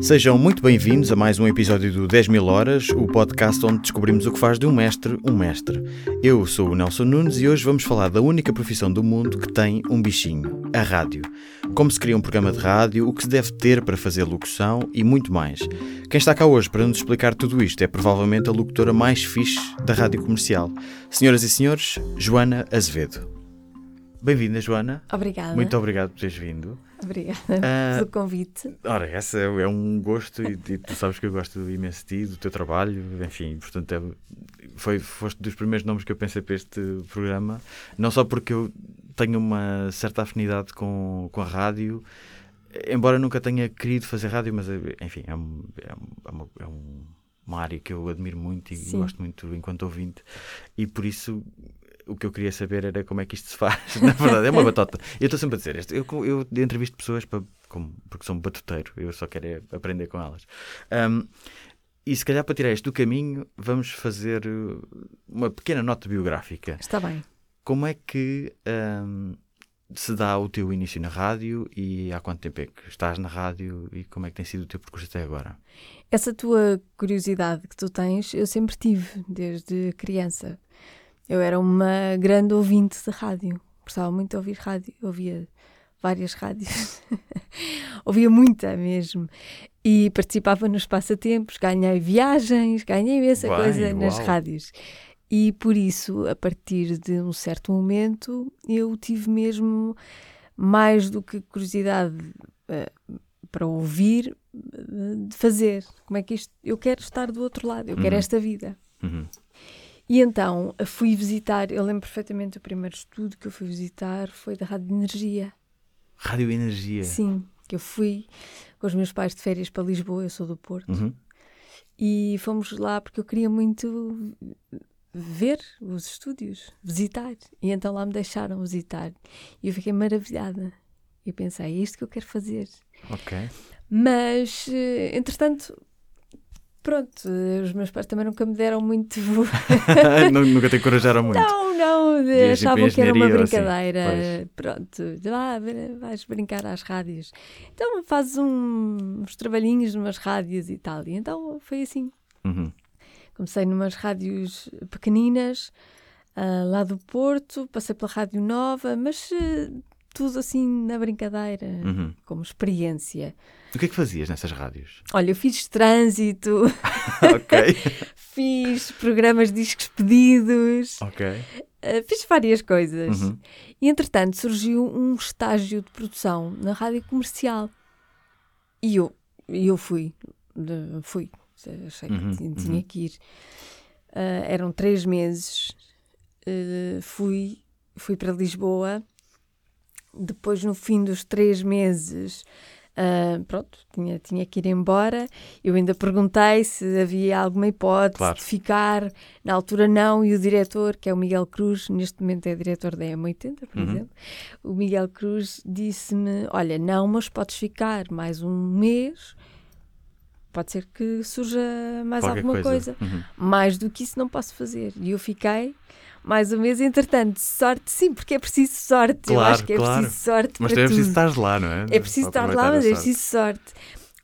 Sejam muito bem-vindos a mais um episódio do 10 mil horas, o podcast onde descobrimos o que faz de um mestre um mestre. Eu sou o Nelson Nunes e hoje vamos falar da única profissão do mundo que tem um bichinho, a rádio. Como se cria um programa de rádio, o que se deve ter para fazer locução e muito mais. Quem está cá hoje para nos explicar tudo isto é provavelmente a locutora mais fixe da rádio comercial. Senhoras e senhores, Joana Azevedo. Bem-vinda, Joana. Obrigada. Muito obrigado por teres vindo. Obrigada Ah, pelo convite. Ora, essa é é um gosto e, e tu sabes que eu gosto imenso de ti, do teu trabalho, enfim, portanto, é, foi, foste dos primeiros nomes que eu pensei para este programa, não só porque eu tenho uma certa afinidade com, com a rádio, embora nunca tenha querido fazer rádio, mas enfim, é, é um- é uma, é um- uma área que eu admiro muito e Sim. gosto muito enquanto ouvinte, e por isso o que eu queria saber era como é que isto se faz. Na verdade, é uma batota. Eu estou sempre a dizer isto. Eu, eu entrevisto pessoas para, como- porque sou um batuteiro. Eu só quero é aprender com elas. Ahm, e se calhar para tirar isto do caminho, vamos fazer uh, uma pequena nota biográfica. Está bem. Como é que ahm, se dá o teu início na rádio e há quanto tempo é que estás na rádio e como é que tem sido o teu percurso até agora? Essa tua curiosidade que tu tens, eu sempre tive, desde criança. Eu era uma grande ouvinte de rádio. Gostava muito de ouvir rádio. Ouvia várias rádios. ouvia muita mesmo. E participava nos passatempos, ganhei viagens, ganhei Bem, coisa nas uau. rádios. E por isso, a partir de um certo momento, eu tive mesmo mais do que curiosidade eh, para ouvir, eh, de fazer. Como é que isto. Eu quero estar do outro lado, eu quero Uhum. esta vida. Uhum. E então eh, fui visitar, eu lembro perfeitamente o primeiro estudo que eu fui visitar foi da Rádio Energia. Rádio Energia. Sim, que eu fui com os meus pais de férias para Lisboa, eu sou do Porto, Uhum. e fomos lá porque eu queria muito ver os estúdios, visitar. E então lá me deixaram visitar. E eu fiquei maravilhada. E pensei, é isto que eu quero fazer. Ok. Mas, eh, entretanto, pronto, eh, os meus pais também nunca me deram muito. Nu- Nunca te encorajaram muito. não, não, de- achavam que era uma assim, brincadeira. Pronto, de lá vais brincar às rádios. Então fazes um- uns trabalhinhos numas rádios e tal. E então foi assim. Uhum. Comecei numas rádios pequeninas, ah, lá do Porto, passei pela Rádio Nova, mas eh, tudo assim na brincadeira, Uhum. como experiência. O que é que fazias nessas rádios? Olha, eu fiz trânsito, fiz programas de discos pedidos, eh, fiz várias coisas. Uhum. E entretanto surgiu um estágio de produção na rádio comercial. E eu, eu fui, fui, achei que Uhum, tinha, uhum. tinha que ir. Ah, eram três meses, eh, fui, fui para Lisboa. Depois, no fim dos três meses, ah, pronto, tinha, tinha que ir embora. Eu ainda perguntei se havia alguma hipótese Claro. de ficar. Na altura, não. E o diretor, que é o Miguel Cruz, neste momento é diretor da M80, por Uhum. exemplo, o Miguel Cruz disse-me: Olha, não, mas podes ficar mais um mês. Pode ser que surja mais Qualquer alguma coisa. Uhum. Mais do que isso não posso fazer. E eu fiquei mais um mês, entretanto, sorte, sim, porque é preciso sorte. eu Claro, acho que é claro. preciso sorte Mas para é preciso tudo. estar lá, não é? É preciso estar lá, mas é preciso sorte.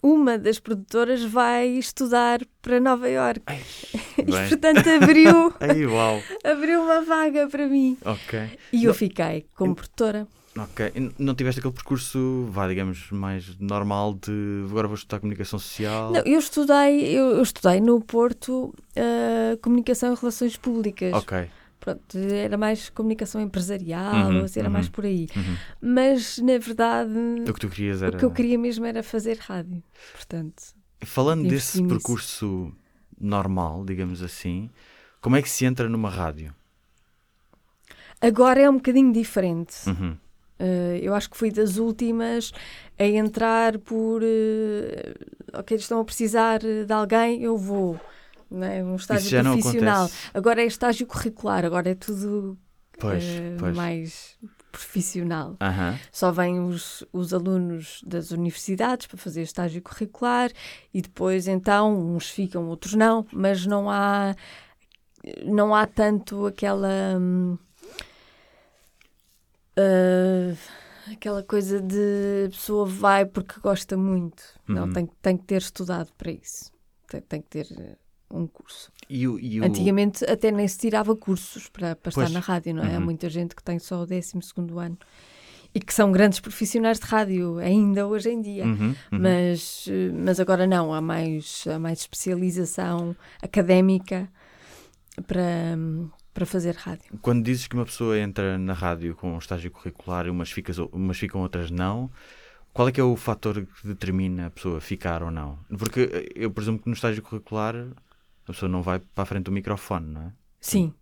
Uma das produtoras vai estudar para Nova Iorque e, portanto, abriu, Ai, uau. abriu uma vaga para mim. Ok. E eu Não- fiquei como produtora. Ok. Não tiveste aquele percurso, vá, digamos, mais normal de agora vou estudar comunicação social? Não, eu estudei, eu, eu estudei no Porto ah, Comunicação e Relações Públicas. Ok. Pronto, era mais comunicação empresarial, Uhum, assim, era uhum. mais por aí. Uhum. Mas, na verdade, O que tu querias era. o que eu queria mesmo era fazer rádio. Portanto, Falando desse nisso. percurso normal, digamos assim, como é que se entra numa rádio? agora é um bocadinho diferente. Uh, eu acho que fui das últimas a entrar por. uh, ok, estão a precisar de alguém, eu vou. Não é? Um estágio Isso profissional. Agora é estágio curricular, agora é tudo Pois, uh, pois. mais profissional. Só vêm os, os alunos das universidades para fazer estágio curricular e depois então uns ficam, outros não, mas não há não há tanto aquela hum, ah, aquela coisa de a pessoa vai porque gosta muito. Não, Uhum. tem, tem que ter estudado para isso. Tem, tem que ter eh, um curso. E o, e o- Antigamente até nem se tirava cursos para, para estar na rádio, não é? Há Uhum. muita gente que tem só o 12 ano e que são grandes profissionais de rádio, ainda hoje em dia. Uhum, uhum. Mas, mas agora não, há mais, há mais especialização académica para, para fazer rádio. Quando dizes que uma pessoa entra na rádio com um estágio curricular e umas, ficas, umas ficam, outras não, qual é que é o fator que determina a pessoa ficar ou não? Porque eu presumo que no estágio curricular a pessoa não vai para a frente do microfone, não é? Sim,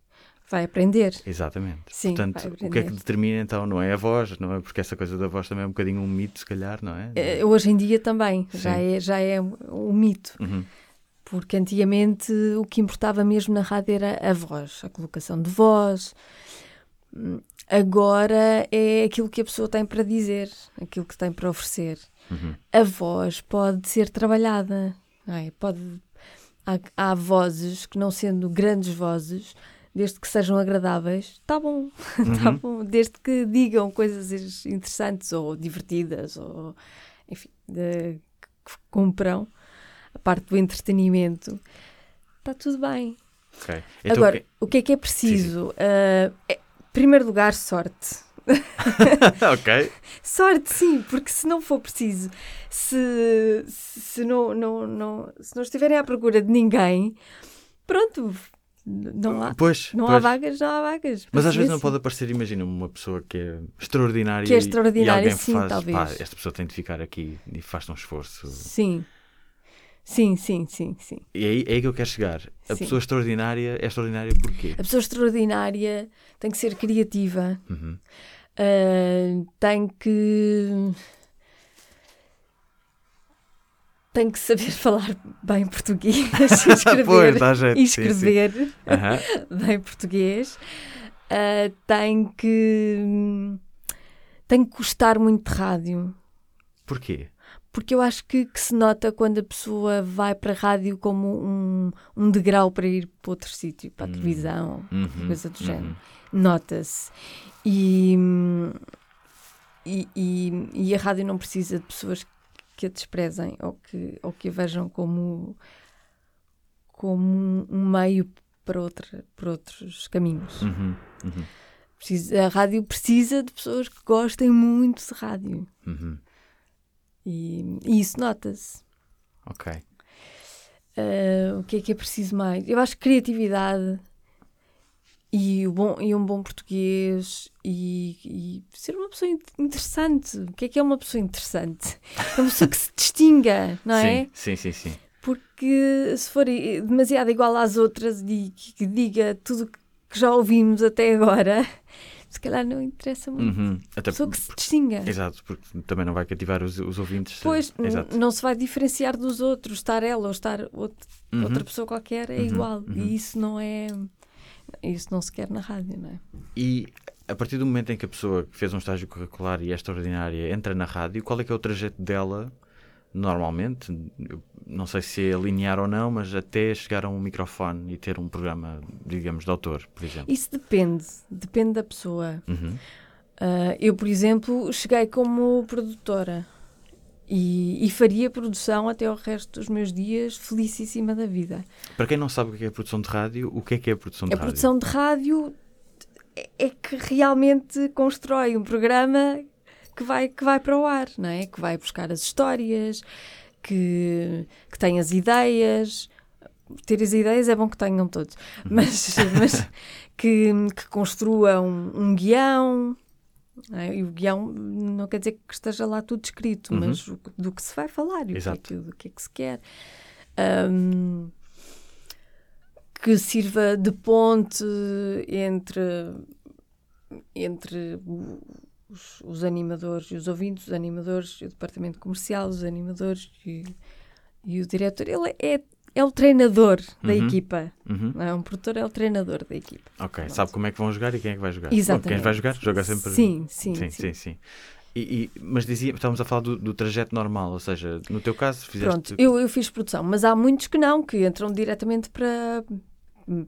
vai aprender. Exatamente. Sim, Portanto, o que é que determina então? Não é a voz, não é? Porque essa coisa da voz também é um bocadinho um mito, se calhar, não é? Eh, Hoje em dia também, já é, já é um mito. Uhum. Porque antigamente o que importava mesmo na rádio era a voz, a colocação de voz. Hum, Agora é aquilo que a pessoa tem para dizer, aquilo que tem para oferecer. Uhum. A voz pode ser trabalhada. é? Pode, há, há vozes que, não sendo grandes vozes, desde que sejam agradáveis, está bom. Tá Uhum. bom. Desde que digam coisas interessantes ou divertidas, ou enfim, de- que cumpram a parte do entretenimento, está tudo bem. Ok. Então, Agora, que- o que é que é preciso? Ah, é, em primeiro lugar, sorte. ok. Sorte, sim, porque se não for preciso, se, se, não, não, não, se não estiverem à procura de ninguém, pronto, não há, Pois, não há pois. vagas, não há vagas. Mas às vezes não pode aparecer, imagina, uma pessoa que é extraordinária Que é e- extraordinária, e alguém sim, faz, talvez. pá, esta pessoa tem de ficar aqui e faz um esforço. Sim, sim, sim, sim, sim. E é aí, é aí que eu quero chegar. A Sim. pessoa extraordinária é extraordinária porquê? A pessoa extraordinária tem que ser criativa, Uhum. ah, tem que. Tem que saber falar bem português, escrever, Pois, dá jeito, e sim, sim. escrever Aham. bem português. Ah, tem que. Tem que gostar muito de rádio. Porquê? Porque eu acho que, que se nota quando a pessoa vai para a rádio como um, um degrau para ir para outro sítio, para a Hum. televisão, Uhum, coisa do uhum. género. Nota-se. E, hum, e, e, e a rádio não precisa de pessoas que a desprezem ou que, ou que a vejam como, como um meio para, outra, para outros caminhos. Uhum, uhum, Precisa- a rádio precisa de pessoas que gostem muito de rádio. uhum. E, e isso nota-se. Ok. Ah, o que é que é preciso mais? Eu acho que criatividade e, bom, e um bom português e, e ser uma pessoa in- interessante. O que é que é uma pessoa interessante? É uma pessoa que se distinga, não é? Sim, sim, sim. sim. Porque se for demasiado igual às outras e que, que diga tudo que já ouvimos até agora, se calhar não interessa muito. Uhum. Até Pessoa que se distinga. Exato, porque também não vai cativar os, os ouvintes. Pois, n- Exato. não se vai diferenciar dos outros. Estar ela ou estar out- Uhum. outra pessoa qualquer é Uhum, igual. uhum. E isso não é. Isso não se quer na rádio, não é? E a partir do momento em que a pessoa que fez um estágio curricular e é extraordinária entra na rádio, qual é que é o trajeto dela, normalmente? Não sei se é linear ou não, mas até chegar a um microfone e ter um programa, digamos, de autor, por exemplo. Isso depende. Depende da pessoa. Uhum. Ah, eu, por exemplo, cheguei como produtora. E, e faria produção até o resto dos meus dias felicíssima da vida. Para quem não sabe o que é a produção de rádio, o que é que é a produção de A rádio? produção de rádio é- é que realmente constrói um programa que vai, que vai para o ar, não é? Que vai buscar as histórias, que, que tem as ideias. Ter as ideias é bom que tenham todos, mas, mas que, que construa um, um guião. É? E o guião não quer dizer que esteja lá tudo escrito, Uhum. mas do que se vai falar e que, é Exato. que, do que é que se quer. Ahm, que sirva de ponte entre, entre os, os animadores e os ouvintes, os animadores e o departamento comercial, os animadores e, e o diretor. Ele é, é o treinador da Uhum. equipa. Uhum. Não é? Um produtor é o treinador da equipa. Ok, sabe como é que vão jogar e quem é que vai jogar? Bom, Exatamente. quem vai jogar, joga sempre. Sim, sim, sim. sim. sim, sim. E, e- mas dizia, estávamos a falar do, do trajeto normal, ou seja, no teu caso fizeste. Pronto, eu, eu fiz produção, mas há muitos que não, que entram diretamente para,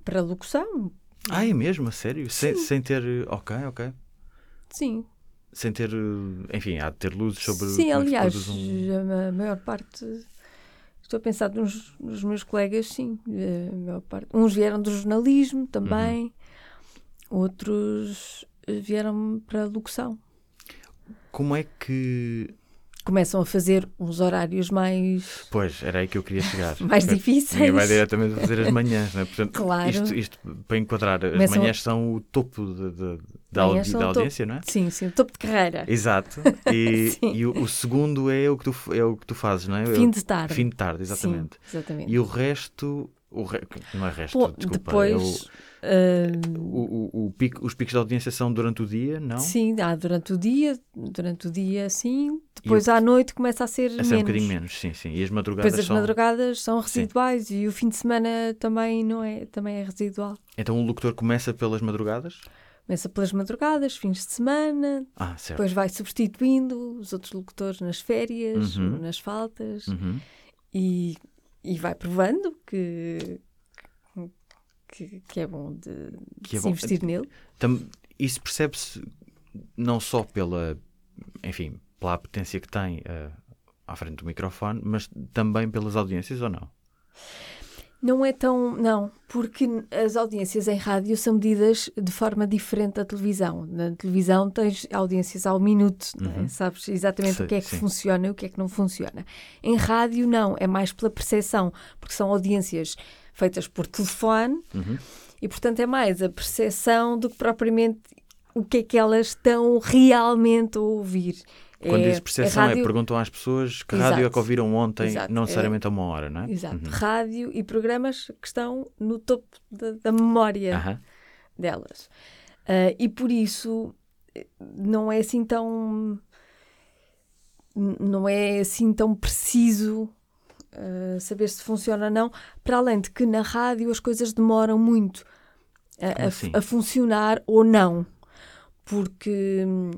para locução. Ah, é mesmo? A sério? Sem, sem ter. Ok, ok. Sim. sem ter, enfim, há de ter luzes sobre Sim, é aliás, um... a ma- maior parte. Estou a pensar nos, nos meus colegas, sim. A maior parte. Uns vieram do jornalismo também, Uhum. outros vieram para a locução. Como é que. Começam a fazer uns horários mais, Pois, era aí que eu queria chegar. mais difíceis. vai diretamente fazer as manhãs, não é? Portanto, Claro. isto, isto, para enquadrar, as Começam- manhãs são o topo de- de- da, audi- da o topo. audiência, não é? Sim, sim, o topo de carreira. Exato. E, e o, o segundo é o, que tu, é o que tu fazes, não é? Fim de tarde. Fim de tarde, exatamente. Sim, exatamente. E o resto. O re... Não é resto, Pô, desculpa. depois. é eh, o, o, o- pico- os picos de audiência são durante o dia, não? Sim, há durante o dia, durante o dia, sim. Depois à noite começa a ser A ser menos. um bocadinho menos, sim, sim. E as madrugadas Depois as são. madrugadas são Sim. residuais e o fim de semana também não é, também é residual. Então o locutor começa pelas madrugadas? Começa pelas madrugadas, fins de semana, Ah, certo. depois vai substituindo os outros locutores nas férias, Uhum. nas faltas Uhum. e, e vai provando que, que, que é bom de, de é se bom. investir nele. Tam- Isso percebe-se não só pela, enfim, pela potência que tem eh, à frente do microfone, mas também pelas audiências ou não? Não é tão. Não, porque as audiências em rádio são medidas de forma diferente da televisão. Na televisão tens audiências ao minuto, é? Uhum. sabes exatamente Sim, o que é que sim. funciona e o que é que não funciona. Em rádio, não, é mais pela percepção, porque são audiências feitas por telefone Uhum. e, portanto, é mais a percepção do que propriamente o que é que elas estão realmente a ouvir. Quando é, diz percepção, é, rádio- perguntam às pessoas que Exato. rádio é que ouviram ontem, Exato. não É- necessariamente a uma hora, não é? Exato. Uhum. Rádio e programas que estão no topo da, da memória Aham. delas. Ah, e por isso eh, não é assim tão. Não é assim tão preciso ah, saber se funciona ou não, para além de que na rádio as coisas demoram muito a- assim? a funcionar ou não. Porque hum,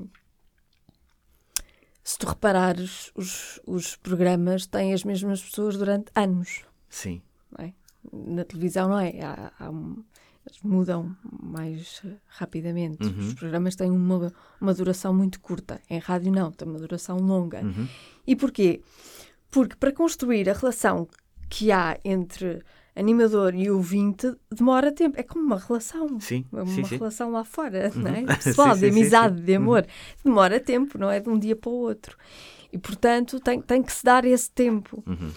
se tu reparares, os, os programas têm as mesmas pessoas durante anos Sim. é? Na televisão não é? Há- há um- eles mudam mais eh, rapidamente. Uhum. Os programas têm uma, uma duração muito curta. Em rádio não, tem uma duração longa. Uhum. E porquê? Porque para construir a relação que há entre animador e ouvinte demora tempo. É como uma relação. Sim, É uma sim, sim. relação lá fora, não é? Uhum. Pessoal, Sim, de sim, sim, amizade, sim. de amor. Demora tempo, não é de um dia para o outro. E, portanto, tem, tem que se dar esse tempo. Uhum.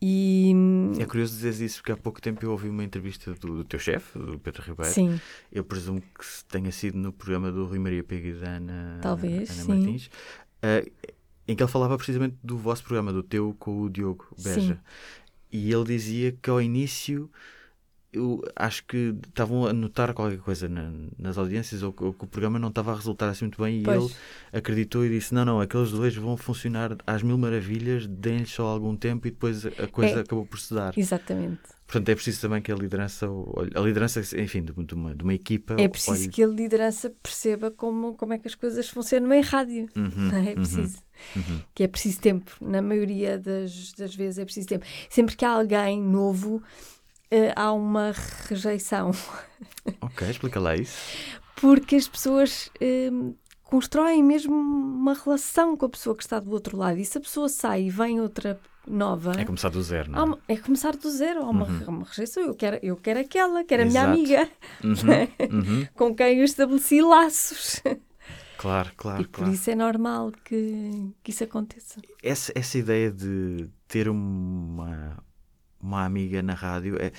E, É curioso dizer isso, porque há pouco tempo eu ouvi uma entrevista do, do teu chefe, do Pedro Ribeiro. sim, Eu presumo que tenha sido no programa do Rui Maria Pega e da Ana, Talvez, Ana sim. Martins, eh, em que ele falava precisamente do vosso programa, do teu com o Diogo Beja. Sim. E ele dizia que ao início eu acho que estavam a notar qualquer coisa na- nas audiências ou que, ou que o programa não estava a resultar assim muito bem e Pois. ele acreditou e disse: Não, não, aqueles dois vão funcionar às mil maravilhas, deem-lhes só algum tempo e depois a coisa É. acabou por se dar. exatamente. Portanto, é preciso também que a liderança, a liderança, enfim, de, uma, de uma equipa. É preciso olhe- que a liderança perceba como, como é que as coisas funcionam em rádio. Uhum, é? É uhum, preciso. uhum. Que é preciso tempo. Na maioria das, das vezes é preciso tempo. Sempre que há alguém novo, eh, há uma rejeição. Ok, explica lá isso. Porque as pessoas eh, constroem mesmo uma relação com a pessoa que está do outro lado. E se a pessoa sai e vem outra nova. É começar do zero, não uma- é começar do zero, há uma, Uhum. uma rejeição. Eu quero, eu quero aquela, quero a minha Exato. amiga, é? Uhum, uhum. com quem eu estabeleci laços. Claro, claro, e por claro. isso é normal que, que isso aconteça. Essa, essa ideia de ter uma, uma amiga na rádio é.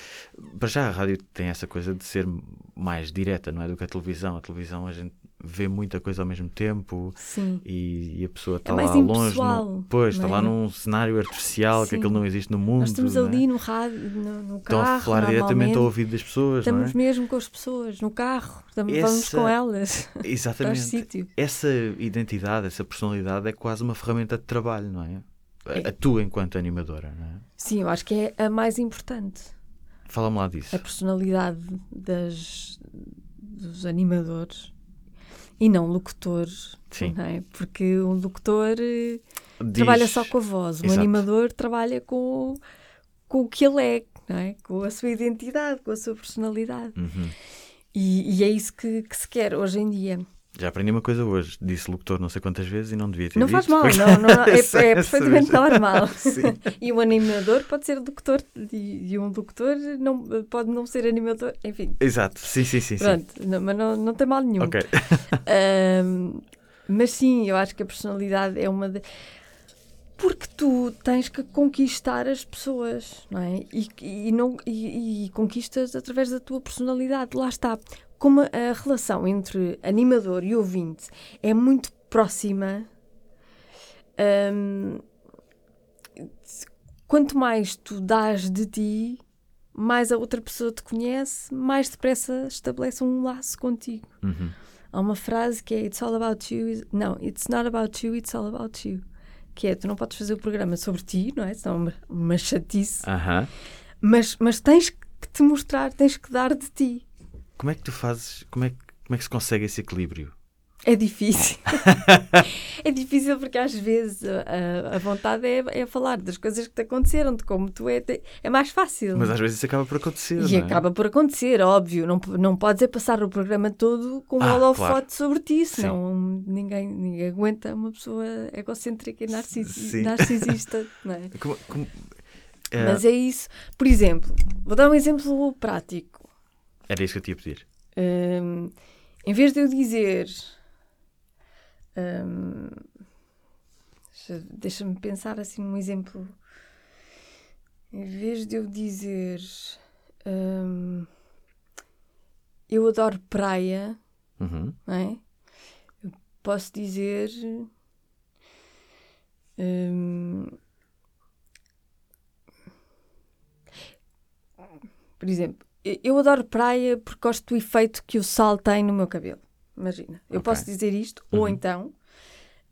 Para já a rádio tem essa coisa de ser mais direta, não é? Do que a televisão. A televisão a gente vê muita coisa ao mesmo tempo Sim. e, e a pessoa está É lá longe. no- pois, está não lá é? num cenário artificial que Sim. aquilo não existe no mundo. Nós estamos é? ali no rádio, no, no Estão carro. a falar diretamente ao ouvido das pessoas, não é? Estamos mesmo com as pessoas, no carro, estamos, vamos Essa- com elas Exatamente. sítio. Essa identidade, essa personalidade é quase uma ferramenta de trabalho, não é? A, É. a tua enquanto animadora, não é? Sim, eu acho que é a mais importante. Fala-me lá disso. A personalidade das, dos animadores e não locutores. Sim. Não é? Porque um locutor eh, Diz- trabalha só com a voz, um Exato. animador trabalha com, com o que ele é, não é? com a sua identidade, com a sua personalidade. Uhum. E, e é isso que, que se quer hoje em dia. Já aprendi uma coisa hoje. Disse locutor não sei quantas vezes e não devia ter Não faz mal, não, não, é, Sei, é perfeitamente normal. Sim. E um animador pode ser locutor e, e um locutor não, pode não ser animador. Enfim, Exato, sim, sim, sim. sim. pronto, não- mas não, não tem mal nenhum. Ok. Ahm, mas sim, eu acho que a personalidade é uma de... Porque tu tens que conquistar as pessoas, não é? E, e, não, e, e conquistas através da tua personalidade. Lá está. Como a relação entre animador e ouvinte é muito próxima, ahm, quanto mais tu dás de ti, mais a outra pessoa te conhece, mais depressa estabelece um laço contigo. Uhum. Há uma frase que é It's all about you. Não, it's not about you, it's all about you. Que é, tu não podes fazer o programa sobre ti, não é? Senão é uma, uma chatice. Mas, mas tens que te mostrar, tens que dar de ti. Como é que tu fazes, como é, que- como é que se consegue esse equilíbrio? É difícil. é difícil porque às vezes a, a- a vontade é, é falar das coisas que te aconteceram, de como tu é. É mais fácil. Mas às vezes isso acaba por acontecer, E é? acaba por acontecer, óbvio. Não, não podes é passar o programa todo com um Ah, holofote claro. sobre ti, senão ninguém, ninguém aguenta uma pessoa egocêntrica e narcis- narcisista. não é? Como- como- é, Mas é isso. Por exemplo, vou dar um exemplo prático. Era isso que eu te ia pedir. Hum, em vez de eu dizer. deixa- Deixa-me pensar assim num exemplo. Em vez de eu dizer. hum, eu adoro praia, Uhum. não é? Eu posso dizer. hum, por exemplo, eu- adoro praia porque gosto do efeito que o sal tem no meu cabelo. Imagina, eu Ok. posso dizer isto, ou Uhum. então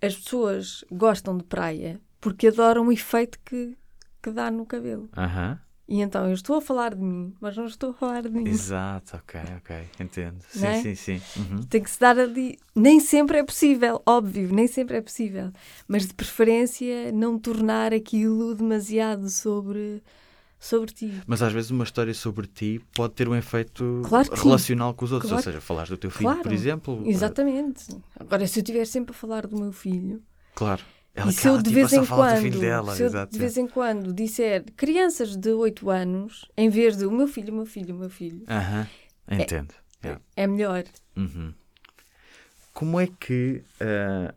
as pessoas gostam de praia porque adoram o efeito que, que dá no cabelo. Aham. E então eu estou a falar de mim, mas não estou a falar de mim. Exato, ok, ok. Entendo. Sim, é? sim, sim. Uhum. Tem que se dar ali. Nem sempre é possível, óbvio, nem sempre é possível. Mas de preferência não tornar aquilo demasiado sobre, sobre ti. Mas às vezes uma história sobre ti pode ter um efeito Claro que sim. relacional com os outros. Claro. Ou seja, falares do teu filho, Claro. por exemplo. Exatamente. Agora, se eu estiver sempre a falar do meu filho, eh, Claro. Ela e se eu de tipo, vez em quando, dela. se eu de vez em quando disser crianças de 8 anos, em vez de o meu filho, o meu filho, o meu filho, Aham. Entendo. Yeah. é melhor. Uhum. Como é que ah,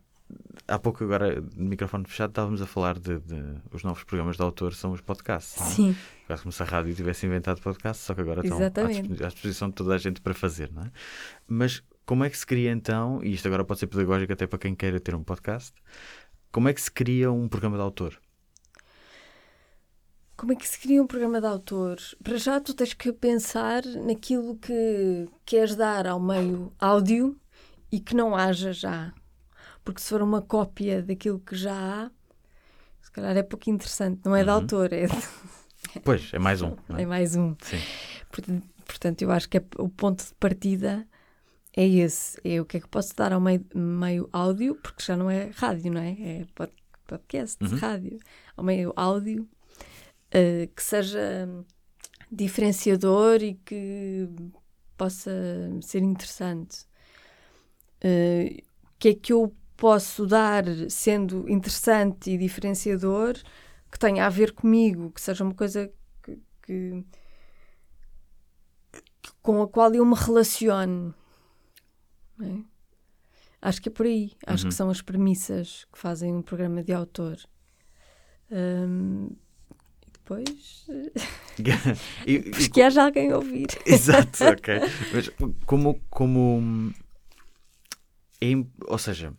há pouco agora de microfone fechado estávamos a falar de, de- os novos programas de autor são os podcasts. não é? Sim, Quase como se a rádio tivesse inventado podcast, só que agora estão à Exatamente. dispo- à disposição de toda a gente para fazer, não é? Mas como é que se cria então, e isto agora pode ser pedagógico até para quem queira ter um podcast, como é que se cria um programa de autor? Como é que se cria um programa de autor? Para já tu tens que pensar naquilo que queres dar ao meio áudio e que não haja já. Porque se for uma cópia daquilo que já há, se calhar é pouco interessante. Não é de Uhum. autor, é, Pois, é mais um. é? é mais um. Sim. Portanto, eu acho que é- o ponto de partida é esse. É o que é que posso dar ao meio, meio áudio, porque já não é rádio, não é? É pod- podcast, Uhum. rádio. Ao meio áudio, eh, que seja diferenciador e que possa ser interessante. Eh, O que é que eu posso dar sendo interessante e diferenciador que tenha a ver comigo, que seja uma coisa que- que com a qual eu me relaciono. não é? Acho que é por aí. Acho Uhum. que são as premissas que fazem um programa de autor. Hum, e depois. E- e- Depois que haja alguém a ouvir. Exato, ok. Mas como, como é ou seja,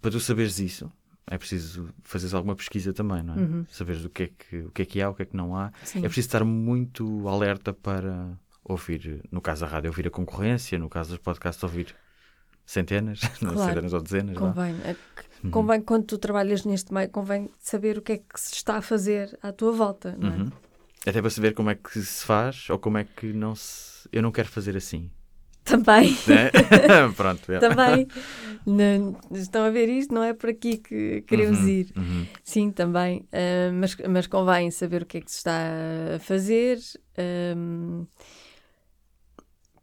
para tu saberes isso, é preciso fazeres alguma pesquisa também, não é? Uhum. Saberes o que é que, o que é que há, o que é que não há. Sim. É preciso estar muito alerta para ouvir, no caso da rádio, ouvir a concorrência, no caso dos podcasts, ouvir centenas, Claro. centenas ou dezenas. Convém. É Uhum. Convém, quando tu trabalhas neste meio, convém saber o que é que se está a fazer à tua volta, não é? Uhum. Até para saber como é que se faz ou como é que não se. Eu não quero fazer assim. Também. né? Pronto. é. Também. Não- estão a ver isto? Não é por aqui que queremos Uhum, ir. uhum. Sim, também. Ah, mas, mas convém saber o que é que se está a fazer. Ahm,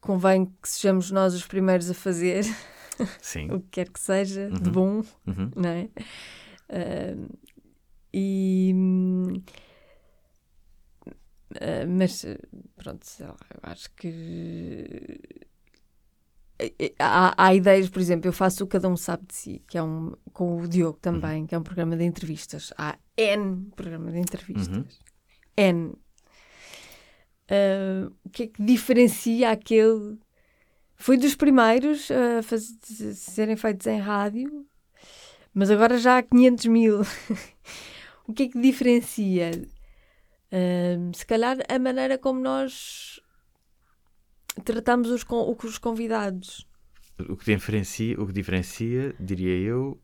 convém que sejamos nós os primeiros a fazer. O que quer que seja, de Uhum. bom, Uhum. não é? Ah, e. ah, mas, pronto, sei lá, eu acho que. Eh, eh, Há, há ideias, por exemplo, eu faço o Cada Um Sabe de Si, que é um. com o Diogo também, que é um programa de entrevistas. Há N programa de entrevistas. Uhum. N. Ah, o que é que diferencia aquele. Foi dos primeiros a serem feitos em rádio, mas agora já há 500 mil. o que é que diferencia? Ah, se calhar a maneira como nós tratamos os, con- os convidados. O que diferencia, o que diferencia, diria eu,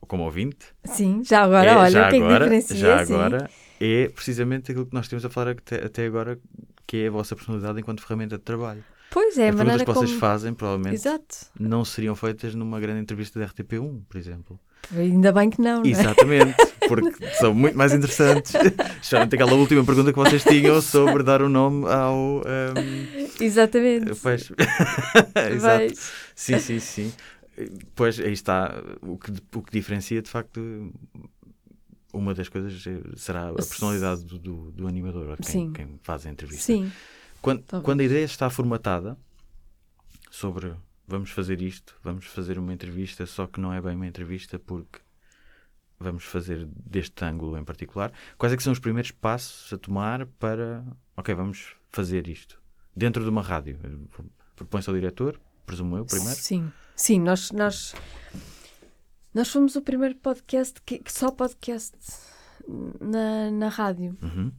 como ouvinte, Sim, já agora, é, olha, já o que é que agora, diferencia? já sim. agora, é precisamente aquilo que nós temos a falar até, até agora, que é a vossa personalidade enquanto ferramenta de trabalho. Pois é, As perguntas maneira que vocês como... fazem, provavelmente, Exato. não seriam feitas numa grande entrevista da RTP1, por exemplo. Ainda bem que não, não é? Exatamente, porque são muito mais interessantes. Especialmente aquela última pergunta que vocês tinham sobre dar o nome ao. ehm, Exatamente. pois. Exato. Vais- Sim, sim, sim. Pois aí está. O que, o que diferencia, de facto, uma das coisas eh, será a personalidade do, do, do animador, quem, Sim. quem faz a entrevista. Sim, Quando, Talvez. quando a ideia está formatada sobre vamos fazer isto, vamos fazer uma entrevista, só que não é bem uma entrevista porque vamos fazer deste ângulo em particular, quais é que são os primeiros passos a tomar para, ok, vamos fazer isto? Dentro de uma rádio. Propõe-se ao diretor, presumo eu, primeiro. Sim, sim, nós, nós, nós fomos o primeiro podcast, que, só podcast na, na rádio. Uhum.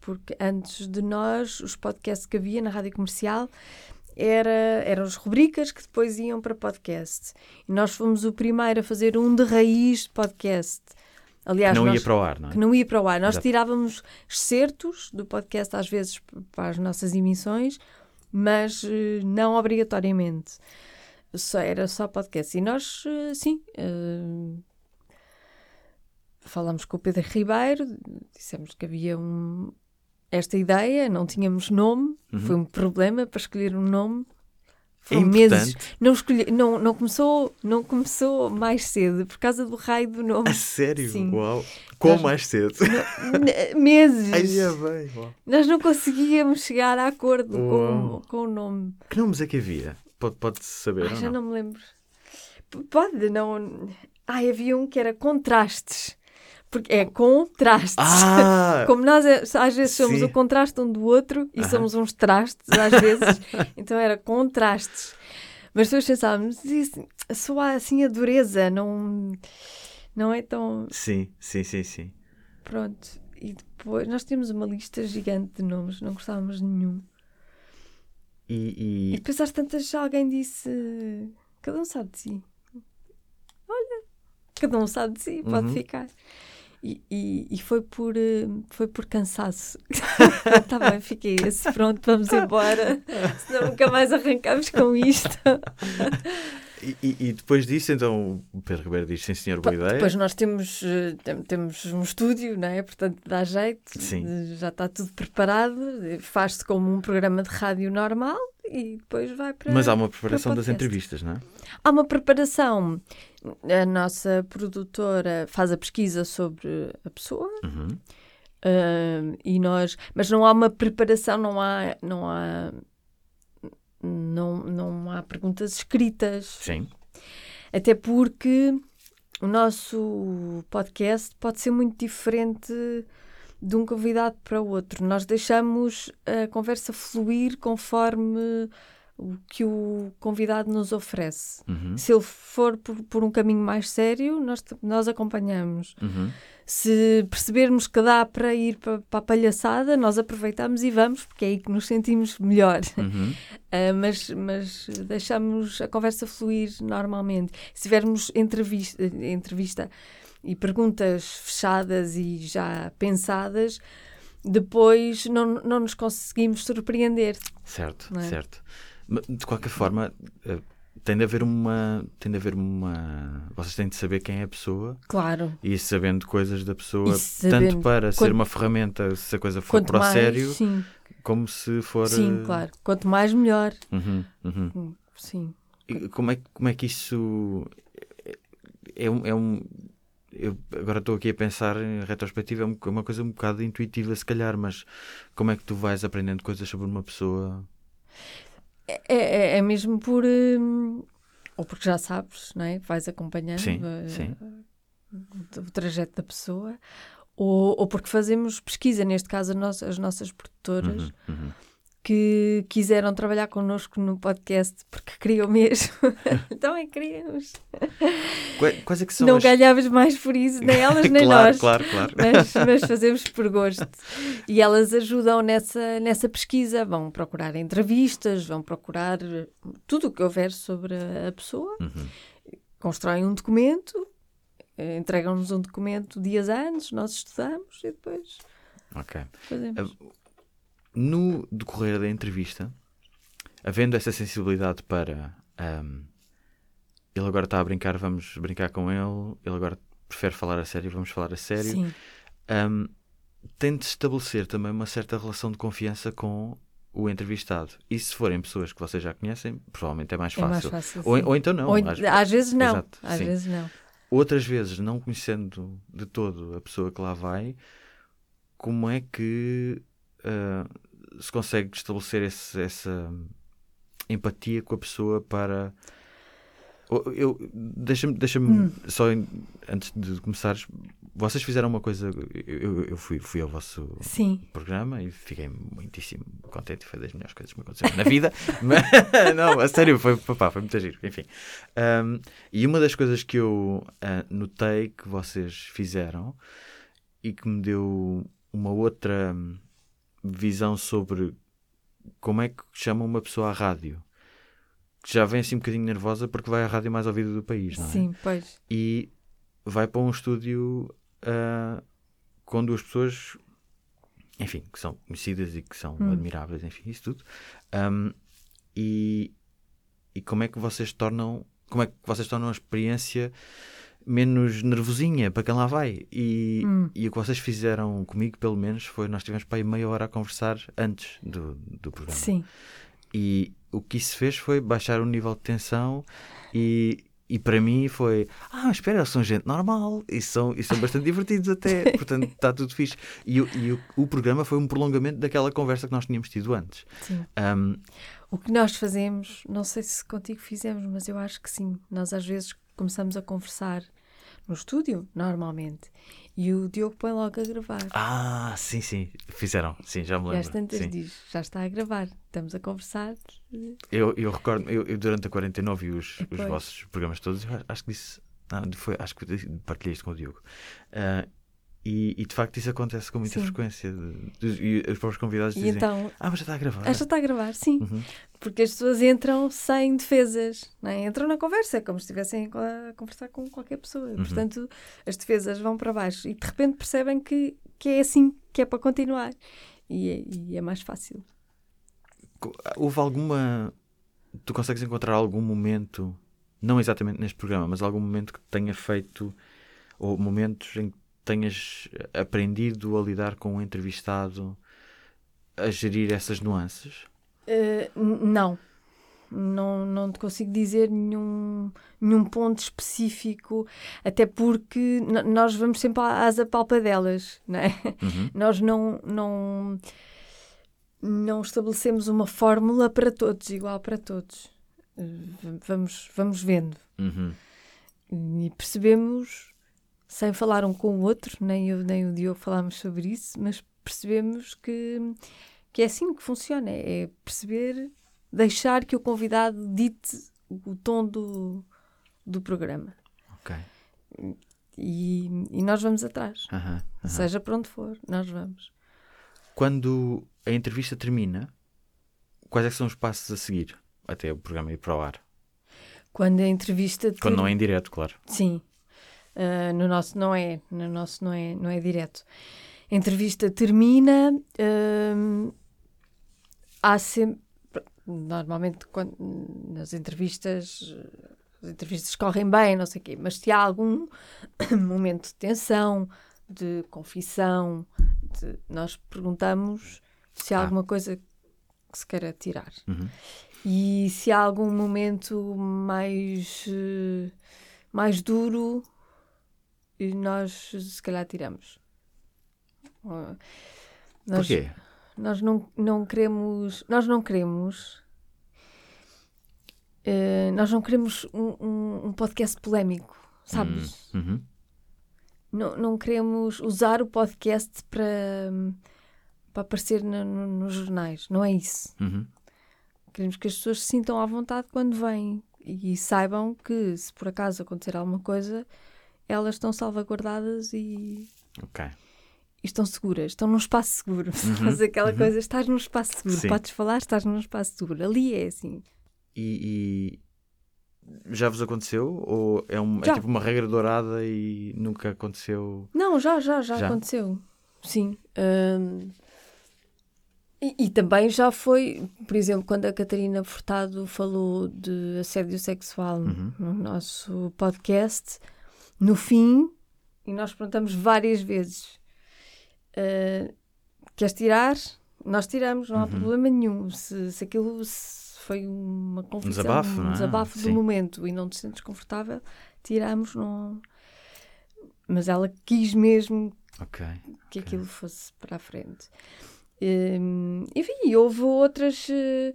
Porque antes de nós, os podcasts que havia na rádio comercial era, eram as rubricas que depois iam para podcast. E nós fomos o primeiro a fazer um de raiz de podcast. Aliás, não nós- ia para o ar, não é? que não ia para o ar. Nós Exato. tirávamos excertos do podcast, às vezes, para as nossas emissões, mas eh, não obrigatoriamente. Só, era só podcast. E nós, eh, sim, eh, falámos com o Pedro Ribeiro, dissemos que havia um- esta ideia, não tínhamos nome, foi um problema para escolher um nome. É Foram meses. importante. Não, escolhi, não, não, começou, não começou mais cedo, por causa do raio do nome. A sério? Sim. Uau! Nós- mais cedo. N- meses. É bem. Uau. Nós não conseguíamos chegar a acordo com, com o nome. Que nomes é que havia? Pode- Pode-se saber Ai, ou já não? não me lembro. Pode, não. Ai, havia um que era contrastes. Porque é contrastes. Ah! Como nós é- às vezes somos Sim. o contraste um do outro e Aham. somos uns trastes, às vezes, então era contrastes. Mas depois pensávamos, isso soa assim a dureza, não, não é tão. Sim, sim, sim, sim. Pronto. E depois nós tínhamos uma lista gigante de nomes, não gostávamos de nenhum. E E, e- depois às tantas alguém disse: Cada um sabe de si. Olha, cada um sabe de si, pode Uhum. ficar. E, e, e foi por eh, foi por cansaço. Está bem, fiquei esse, pronto, vamos embora. Senão nunca mais arrancamos com isto. e- e- depois disso, então, o Pedro Ribeiro diz: sim, senhor, boa ideia. Depois nós temos, eh, tem- temos um estúdio, não é? Portanto, dá jeito, Sim. eh, já está tudo preparado, eh, faz-se como um programa de rádio normal e depois vai para. Mas há uma preparação das entrevistas, não é? Há uma preparação. A nossa produtora faz a pesquisa sobre a pessoa Uhum. ah, e nós, mas não há uma preparação, não há, não há, não, não há perguntas escritas. Sim. Até porque o nosso podcast pode ser muito diferente de um convidado para outro. Nós deixamos a conversa fluir conforme o que o convidado nos oferece. Uhum. Se ele for por, por um caminho mais sério, nós, nós acompanhamos. Uhum. Se percebermos que dá para ir para, para a palhaçada, nós aproveitamos e vamos, porque é aí que nos sentimos melhor. Uhum. Ah, mas, mas deixamos a conversa fluir normalmente. Se tivermos entrevista, entrevista e perguntas fechadas e já pensadas, depois não, não nos conseguimos surpreender. Certo, é? certo. De qualquer forma, eh, tem de haver uma. Tem de haver uma. Vocês têm de saber quem é a pessoa Claro. e sabendo coisas da pessoa, sabendo tanto para ser quanto- uma ferramenta, se a coisa for para o mais, sério, sim, como se for. sim, eh, claro. Quanto mais, melhor. uhum, uhum. Hum, Sim. E como é, que- como é que isso é, um. É um eu agora estou aqui a pensar em retrospectiva, é é uma coisa um bocado intuitiva, se calhar, mas como é que tu vais aprendendo coisas sobre uma pessoa? É, é, é mesmo por. hum, ou porque já sabes, não é? Vais acompanhando Sim, eh, sim. o trajeto da pessoa, ou, ou porque fazemos pesquisa, neste caso a nossa- as nossas produtoras, Uhum, uhum. Que quiseram trabalhar connosco no podcast porque queriam mesmo. então é queríamos. Qua- Quais é que são Não as... ganhavas mais por isso, nem elas nem claro, nós. claro, claro. Mas, mas fazemos por gosto. E elas ajudam nessa, nessa pesquisa. Vão procurar entrevistas, vão procurar tudo o que houver sobre a pessoa. Uhum. Constroem um documento, entregam-nos um documento dias antes, nós estudamos e depois Ok. fazemos. No decorrer da entrevista, havendo essa sensibilidade para ahm, ele agora está a brincar, vamos brincar com ele, ele agora prefere falar a sério, vamos falar a sério. Sim, Ahm, tem de estabelecer também uma certa relação de confiança com o entrevistado. E se forem pessoas que vocês já conhecem, provavelmente é mais é mais fácil. fácil. ou, ou então não. Ou às- às, vezes não. Exato, às sim. vezes não. Outras vezes, não conhecendo de todo a pessoa que lá vai, como é que ah, se consegue estabelecer esse- essa empatia com a pessoa para. Eu, deixa-me, deixa-me Hum. só antes de começares, vocês fizeram uma coisa. Eu, eu fui, fui ao vosso Sim. programa e fiquei muitíssimo contente. Foi das melhores coisas que me aconteceram na vida. Mas, não, a sério, foi, papá, foi muito giro. Enfim. Um, e uma das coisas que eu ah, notei que vocês fizeram e que me deu uma outra hum, visão sobre como é que chama uma pessoa à rádio. Que já vem assim um bocadinho nervosa porque vai à rádio mais ouvida do país, não é? Sim, pois. e vai para um estúdio ah, com duas pessoas, enfim, que são conhecidas e que são Hum. admiráveis, enfim, isso tudo. Ahm, e, e como é que vocês tornam, como é que vocês tornam a experiência menos nervosinha para quem lá vai? E, Hum. e o que vocês fizeram comigo, pelo menos, foi nós tivemos para aí meia hora a conversar antes do, do programa. Sim. E o que isso fez foi baixar o nível de tensão e, e para mim foi ah, mas espera, eles são gente normal e são, e são bastante divertidos até, portanto está tudo fixe. E, o- e o, o programa foi um prolongamento daquela conversa que nós tínhamos tido antes. Sim. Ahm, O que nós fazemos, não sei se contigo fizemos, mas eu acho que sim. Nós às vezes começamos a conversar no estúdio, normalmente, e o Diogo põe logo a gravar. ah, sim, sim, fizeram, sim, já me e lembro. às tantas sim. diz, já está a gravar, estamos a conversar. Eu, eu recordo, eu, eu durante a 49 e os, os vossos programas todos, acho que disse, não, foi, acho que partilhei isto com o Diogo. Ah, e, e de facto isso acontece com muita Sim. frequência. e os próprios convidados dizem: então, Ah, mas já está a gravar. ah, já está a gravar, sim. Uhum. Porque as pessoas entram sem defesas, é? entram na conversa, como se estivessem a conversar com qualquer pessoa. Uhum. Portanto, as defesas vão para baixo e de repente percebem que, que é assim, que é para continuar. E é, e é mais fácil. Co- Houve alguma. Tu consegues encontrar algum momento, não exatamente neste programa, mas algum momento que tenha feito, ou momentos em que tenhas aprendido a lidar com o entrevistado, a gerir essas nuances? Uh, não. Não, não te consigo dizer nenhum, nenhum ponto específico, até porque nós vamos sempre às apalpadelas, não é? Uhum. Nós não, não, não estabelecemos uma fórmula para todos, igual para todos. V- Vamos, vamos vendo Uhum. e percebemos, sem falar um com o outro, nem eu nem o Diogo falámos sobre isso, mas percebemos que, que é assim que funciona: é perceber, deixar que o convidado dite o tom do, do programa. Ok. E, e nós vamos atrás, Aham, aham. seja para onde for, nós vamos. Quando a entrevista termina, quais é que são os passos a seguir até o programa ir para o ar? Quando a entrevista. ter- Quando não é em direto, claro. Sim. Ah, no nosso não é, no nosso não é, não é direto. A entrevista termina, hum, há sempre, normalmente quando, nas entrevistas, as entrevistas correm bem, não sei o quê, mas se há algum momento de tensão, de confissão, de- nós perguntamos se há Ah. alguma coisa que se queira tirar. Uhum. E se há algum momento mais, eh, mais duro, e nós se calhar tiramos. Nós, Porquê? nós não, não queremos. Nós não queremos. eh, nós não queremos um, um- um podcast polémico, sabes? Uhum. Não, não queremos usar o podcast para, para aparecer na- no- nos jornais. Não é isso. Uhum. Queremos que as pessoas se sintam à vontade quando vêm e saibam que, se por acaso acontecer alguma coisa, elas estão salvaguardadas e, Ok. e estão seguras, estão num espaço seguro. Uhum, Faz aquela coisa, estás num espaço seguro, Sim. podes falar, estás num espaço seguro. Ali é assim. E, e já vos aconteceu? Ou é, um- é tipo uma regra dourada e nunca aconteceu? Não, já, já, já, Já? aconteceu. Sim. Hum, e, e também já foi, por exemplo, quando a Catarina Furtado falou de assédio sexual Uhum. no nosso podcast, no fim, e nós perguntamos várias vezes: uh, queres tirar? Nós tiramos, não há Uhum. problema nenhum. Se, se aquilo se foi uma confusão, desabafo, um é? desabafo do Sim. momento e não te sentes confortável, tiramos, não. Mas ela quis mesmo Ok. que Ok. aquilo fosse para a frente. Hum, enfim, houve outras eh,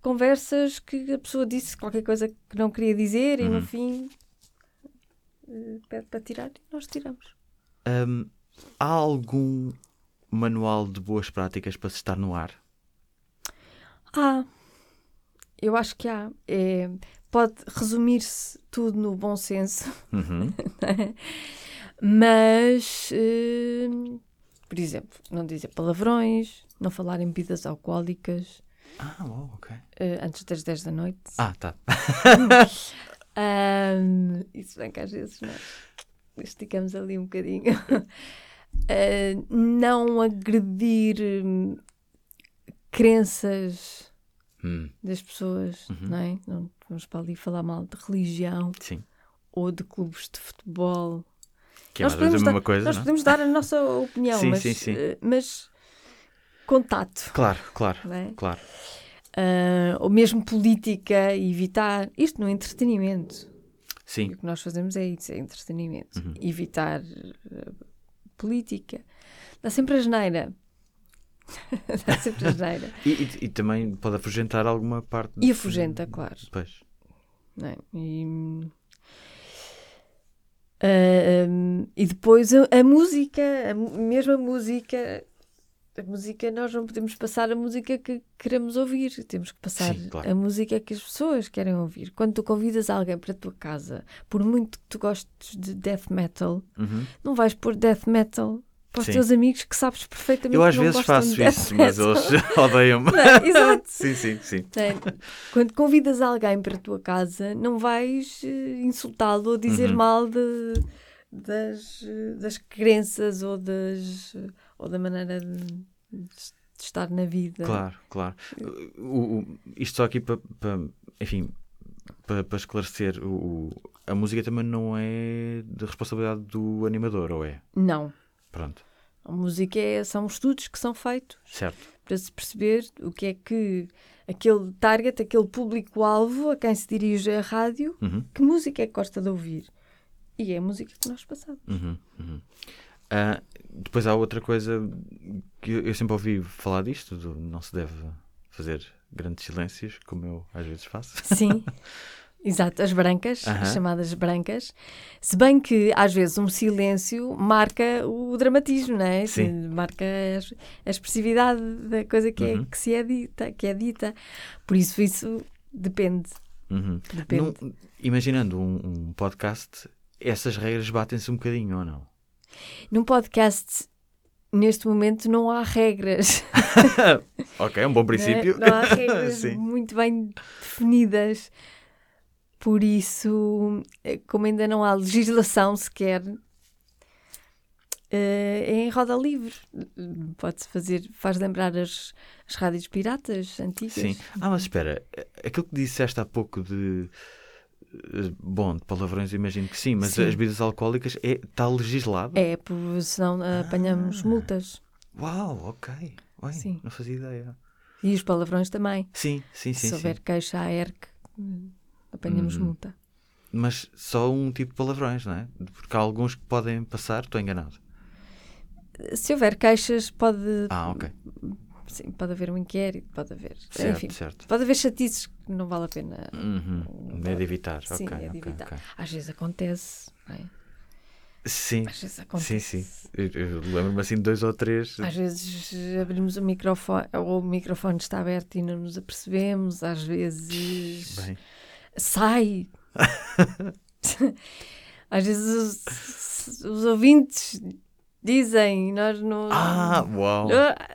conversas que a pessoa disse qualquer coisa que não queria dizer e Uhum. no fim eh, pede para tirar e nós tiramos. Hum, há algum manual de boas práticas para se estar no ar? Ah, eu acho que há. É, pode resumir-se tudo no bom senso, Uhum. mas, eh, por exemplo, não dizer palavrões, não falar em bebidas alcoólicas Ah, uau, ok. eh, antes das 10 da noite. Ah, tá. Ahm, isso bem que às vezes nós esticamos ali um bocadinho. Ah, não agredir hum, crenças Hum, das pessoas, Uhum. não é? Não vamos para ali falar mal de religião sim. ou de clubes de futebol. Que é Nós podemos dar- coisa, Nós não? é? podemos dar a nossa opinião, Sim, mas, sim, sim. eh, mas contato, Claro, claro, não é? claro. Ah, ou mesmo política, evitar isto no entretenimento. Sim. o que nós fazemos é isso, é entretenimento. Uhum. Evitar eh, política. Dá sempre a geneira. Dá sempre a geneira. E, e- e também pode afugentar alguma parte. E afugenta, claro. Pois. não é? E, hum, ah, hum, e depois a, a música, a mesmo a música. A música, nós não podemos passar a música que queremos ouvir, temos que passar Sim, claro. a música que as pessoas querem ouvir. Quando tu convidas alguém para a tua casa, por muito que tu gostes de death metal, Uhum. não vais pôr death metal para os Sim. teus amigos que sabes perfeitamente Eu que às não vezes faço isso, mas eles odeiam-me. Exato. sim, sim, sim. É, Quando convidas alguém para a tua casa, não vais eh, insultá-lo ou dizer Uhum. mal de, das, eh, das crenças ou, das, eh, ou da maneira de, de estar na vida. Claro, claro. O- o- isto só aqui para, para- enfim, para, para esclarecer, o, o- a música também não é de responsabilidade do animador, ou é? Não. Pronto, A música é, são estudos que são feitos certo. para se perceber o que é que aquele target, aquele público-alvo a quem se dirige a rádio, Uhum, que música é que gosta de ouvir. E é a música que nós passamos. uhum, uhum. Ah, depois há outra coisa que eu sempre ouvi falar disto, do não se deve fazer grandes silêncios, como eu às vezes faço. Sim, exato, as brancas, as chamadas brancas. Se bem que às vezes um silêncio marca o dramatismo, não é? Sim. Marca a es- a expressividade da coisa que, é, Uhum. que se é dita, que é dita. Por isso, isso depende. Uhum. Depende. Não- imaginando um, um podcast, essas regras batem-se um bocadinho ou não? Num podcast, neste momento, não há regras. ok, é um bom princípio. Não, é? Não há regras muito bem definidas. Por isso, eh, como ainda não há legislação sequer, eh, é em roda livre. Pode-se fazer, faz lembrar as, as rádios piratas antigas. Sim. Ah, mas espera, aquilo que disseste há pouco de. Bom, de palavrões, imagino que sim, mas Sim. as bebidas alcoólicas é, está legislado? É, por, senão Ah. apanhamos multas. Uau, ok. Ué, Sim. não fazia ideia. E os palavrões também. Sim, sim, sim. Se houver sim. queixa à ERC, apanhamos Uhum. multa. Mas só um tipo de palavrões, não é? Porque há alguns que podem passar, estou enganado. Se houver queixas, pode, Ah, ok. Sim, pode haver um inquérito, pode haver. Certo, enfim, certo. pode haver chatices que não vale a pena. Uhum. É de evitar. Sim, ok, é de evitar. ok. Às vezes acontece, não é? Sim, Às vezes sim, acontece. sim. Eu lembro-me assim de dois ou três. Às vezes abrimos o microfone, ou o microfone está aberto e não nos apercebemos, às vezes Bem, sai. às vezes os, os ouvintes dizem, e nós não. Ah, uau! Ah,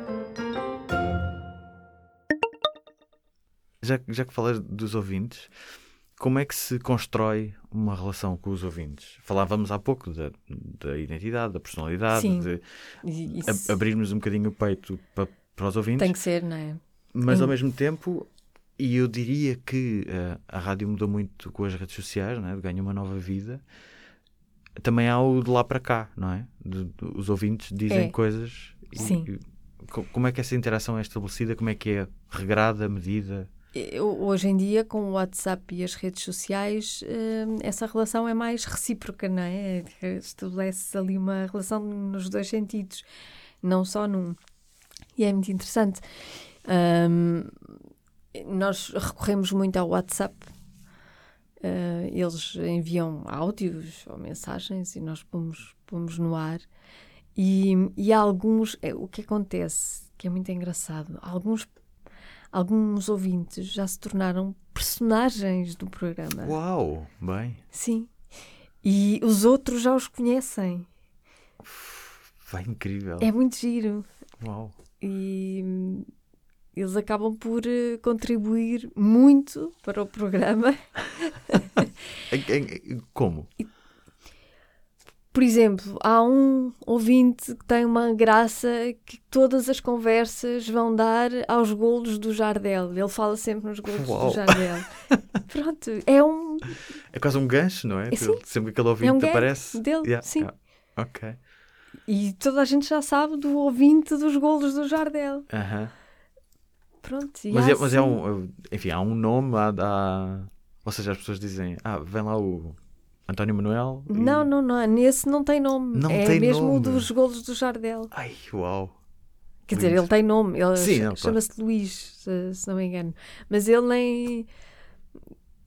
Já, já que falas dos ouvintes, como é que se constrói uma relação com os ouvintes? Falávamos há pouco da, da identidade, da personalidade, Sim. de a- abrirmos um bocadinho o peito para, para os ouvintes, tem que ser, não é? mas ao mesmo tempo, e eu diria que eh, a rádio mudou muito com as redes sociais, não é? ganha uma nova vida. Também há o de lá para cá, não é? De- de- os ouvintes dizem É. coisas. e- Sim. e co- como é que essa interação é estabelecida? Como é que é regrada, medida? Eu- Hoje em dia, com o WhatsApp e as redes sociais, hum, essa relação é mais recíproca, não é? Estabelece ali uma relação nos dois sentidos, não só num. E é muito interessante. Hum, nós recorremos muito ao WhatsApp. Uh, eles enviam áudios ou mensagens e nós pomos, pomos no ar. E, e alguns. é, o que acontece, que é muito engraçado, alguns alguns ouvintes já se tornaram personagens do programa. Uau! Bem, Sim. E os outros já os conhecem. vai incrível. É muito giro. Uau! E hum, eles acabam por eh, contribuir muito para o programa. Como? Por exemplo, há um ouvinte que tem uma graça que todas as conversas vão dar aos golos do Jardel. Ele fala sempre nos golos Uau. do Jardel. Pronto, é um É quase um gancho, não é? É, sim. Sempre que aquele ouvinte É um aparece. dele, Yeah, sim. yeah. Ok. E toda a gente já sabe do ouvinte dos golos do Jardel. Aham. Pronto. e Mas, há é, mas é assim- um. Enfim, há um nome. Há, há- ou seja, as pessoas dizem: Ah, vem lá o António Manuel. e- Não, não, não. Nesse não tem nome. Não é tem mesmo o nome. dos golos do Jardel. Ai, uau! Quer dizer, Lindo. ele tem nome. Ele Sim, cha- não, claro. chama-se Luís, se, não me engano. Mas ele nem,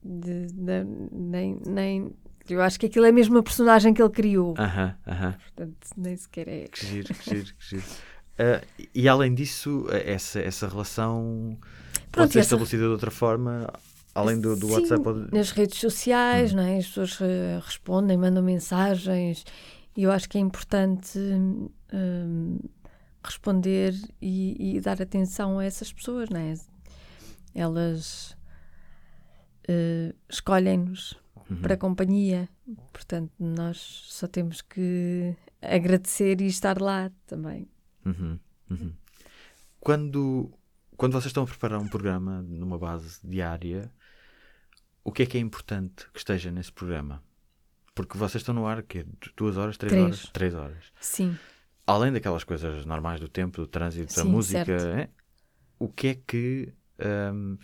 de- de- nem. nem. Eu acho que aquilo é mesmo a personagem que ele criou. Aham, aham. Portanto, nem sequer é. Que giro, que giro, que giro. Ah, e além disso, essa, essa relação Pronto, pode ser essa- estabelecida de outra forma, além do, do Sim, WhatsApp. ou Nas redes sociais, Hum. não é? as pessoas eh, respondem, mandam mensagens e eu acho que é importante hum, responder e, e dar atenção a essas pessoas, não é? Elas eh, escolhem-nos Uhum. para companhia, portanto, nós só temos que agradecer e estar lá também. Uhum, uhum. Quando, quando vocês estão a preparar um programa numa base diária, o que é que é importante que esteja nesse programa? Porque vocês estão no ar, que duas horas, três, Três. horas? Três horas. Sim. Além daquelas coisas normais do tempo, do trânsito, da Sim, música, certo. é? o que é que hum,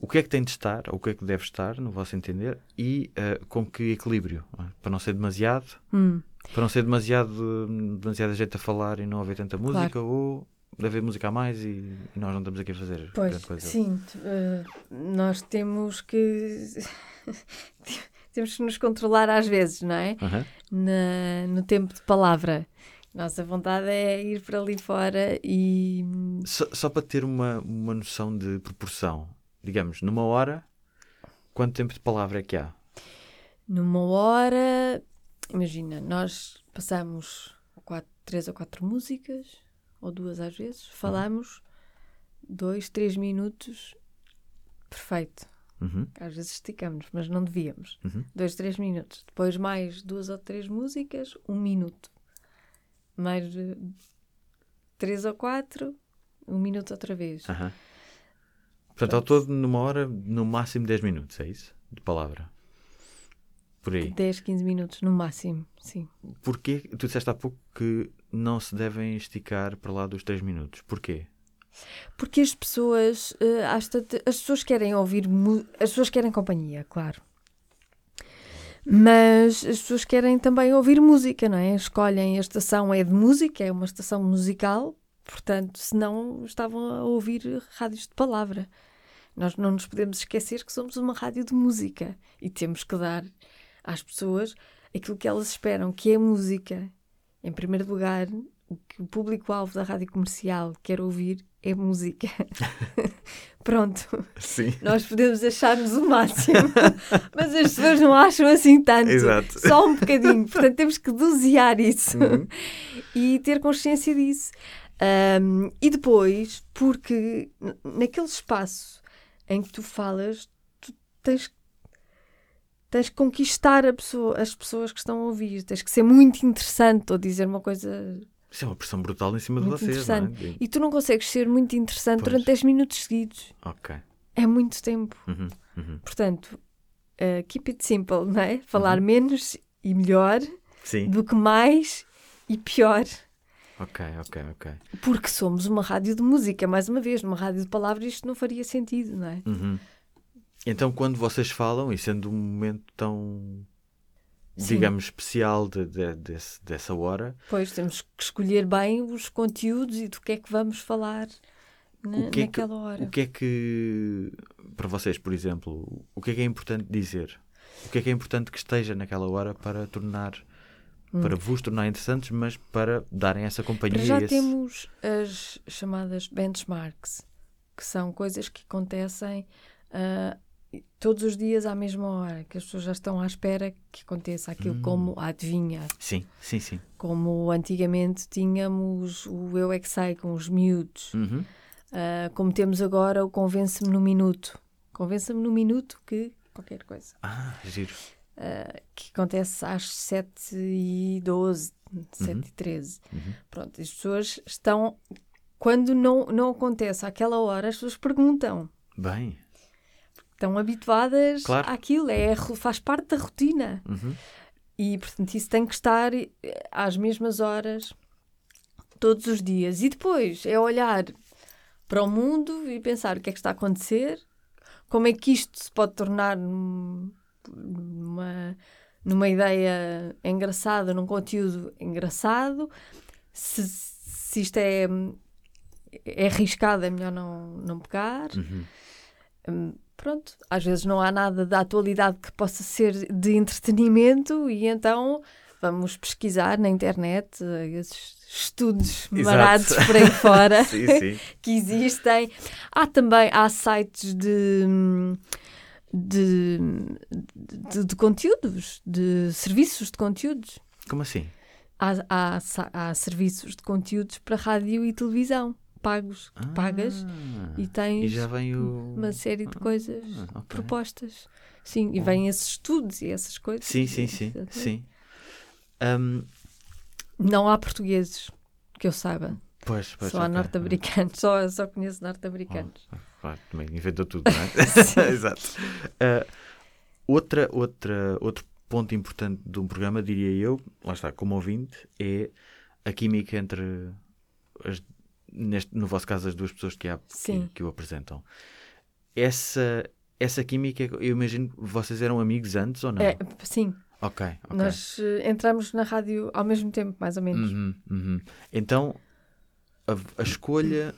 o que é que tem de estar, ou o que é que deve estar, no vosso entender, e ah, com que equilíbrio? é? Para não ser demasiado, Hum. para não ser demasiado, demasiada gente a falar e não haver tanta música, Claro. ou de haver música a mais e, e nós não estamos aqui a fazer Pois, grande coisa. sim, eh, nós temos que temos que nos controlar às vezes, não é? Aham. Na- no tempo de palavra. Nossa vontade é ir para ali fora e Só, só para ter uma, uma noção de proporção, digamos, numa hora, quanto tempo de palavra é que há? numa hora, imagina, nós passamos quatro, três ou quatro músicas, ou duas às vezes, falamos dois, três minutos, perfeito. Uhum. Às vezes esticamos, mas não devíamos. Uhum. Dois, três minutos. Depois mais duas ou três músicas, um minuto. Mais três ou quatro, um minuto outra vez. Aham. Portanto, ao todo, numa hora, no máximo 10 minutos, é isso? De palavra. Por aí. 10, 15 minutos no máximo, sim. Porquê? Tu disseste há pouco que não se devem esticar para lá dos 3 minutos. Porquê? Porque as pessoas, eh, as pessoas querem ouvir, as pessoas querem companhia, claro. Mas as pessoas querem também ouvir música, não é? Escolhem a estação é de música, é uma estação musical, portanto, senão estavam a ouvir rádios de palavra. Nós não nos podemos esquecer que somos uma rádio de música e temos que dar às pessoas aquilo que elas esperam, que é música. Em primeiro lugar, o que o público-alvo da rádio comercial quer ouvir é música. Pronto, Sim. nós podemos achar-nos o máximo, mas as pessoas não acham assim tanto. Exato. Só um bocadinho. Portanto, temos que dosear isso Uhum. e ter consciência disso. Ahm, e depois, porque naquele espaço em que tu falas, tu tens, tens que conquistar a pessoa, as pessoas que estão a ouvir, tens que ser muito interessante ou dizer uma coisa. Isso é uma pressão brutal em cima de vocês, não é? E tu não consegues ser muito interessante Pois. durante 10 minutos seguidos. Ok. É muito tempo. Uhum, uhum. Portanto, uh, keep it simple, não é? Falar Uhum. menos e melhor Sim. do que mais e pior. Ok, ok, ok. Porque somos uma rádio de música, mais uma vez, numa rádio de palavras isto não faria sentido, não é? Uhum. Então, quando vocês falam, e sendo um momento tão, Sim. digamos, especial de, de- desse- dessa hora, Pois temos que escolher bem os conteúdos e do que é que vamos falar na- o que, é que, naquela hora. o que é que, para vocês, por exemplo, o que é que é importante dizer? O que é que é importante que esteja naquela hora para tornar, para vos tornar interessantes, mas para darem essa companhia? Hum. Para já esse- temos as chamadas benchmarks, que são coisas que acontecem ah, todos os dias à mesma hora, que as pessoas já estão à espera que aconteça Hum. aquilo como a adivinha, Sim, sim, sim. como antigamente tínhamos o Eu é que sei com os miúdos, Uhum. ah, como temos agora o Convence-me no Minuto. Convença-me no minuto que qualquer coisa. Ah, giro. ah, que acontece às 7 e 12, 7 e 13. Uhum. Pronto, as pessoas estão. Quando não, não acontece àquela hora, as pessoas perguntam. Bem. Estão habituadas Claro. àquilo, é, faz parte da rotina. Uhum. E, portanto, isso tem que estar eh, às mesmas horas, todos os dias. E depois é olhar para o mundo e pensar o que é que está a acontecer, como é que isto se pode tornar num- numa, numa ideia engraçada, num conteúdo engraçado. Se, se isto é, é arriscado, é melhor não, não pegar. Uhum. Pronto, às vezes não há nada da atualidade que possa ser de entretenimento e então vamos pesquisar na internet eh, esses estudos Exato. marados por aí fora Sim, sim. que existem. Há também há sites de, de, de, de conteúdos, de serviços de conteúdos. Como assim? Há, há, há serviços de conteúdos para rádio e televisão pagos, que pagas Ah, e tens E o. uma série de coisas Ah, ok. propostas. Sim, e vêm esses estudos e essas coisas. Sim, sim, sim. sim. Ahm, Não há portugueses que eu saiba. pois, pois. só há ok. norte-americanos. Só, só conheço norte-americanos. Oh, claro, também inventou tudo, não é? Exato. Ah, outra, outra, outro ponto importante de um programa, diria eu, lá está, como ouvinte, é a química entre, as, neste, no vosso caso, as duas pessoas que, há, que, que o apresentam. Essa, essa química, eu imagino que vocês eram amigos antes ou não? É, sim, Ok, ok. nós eh, entramos na rádio ao mesmo tempo, mais ou menos. Uhum, uhum. Então, a, a escolha,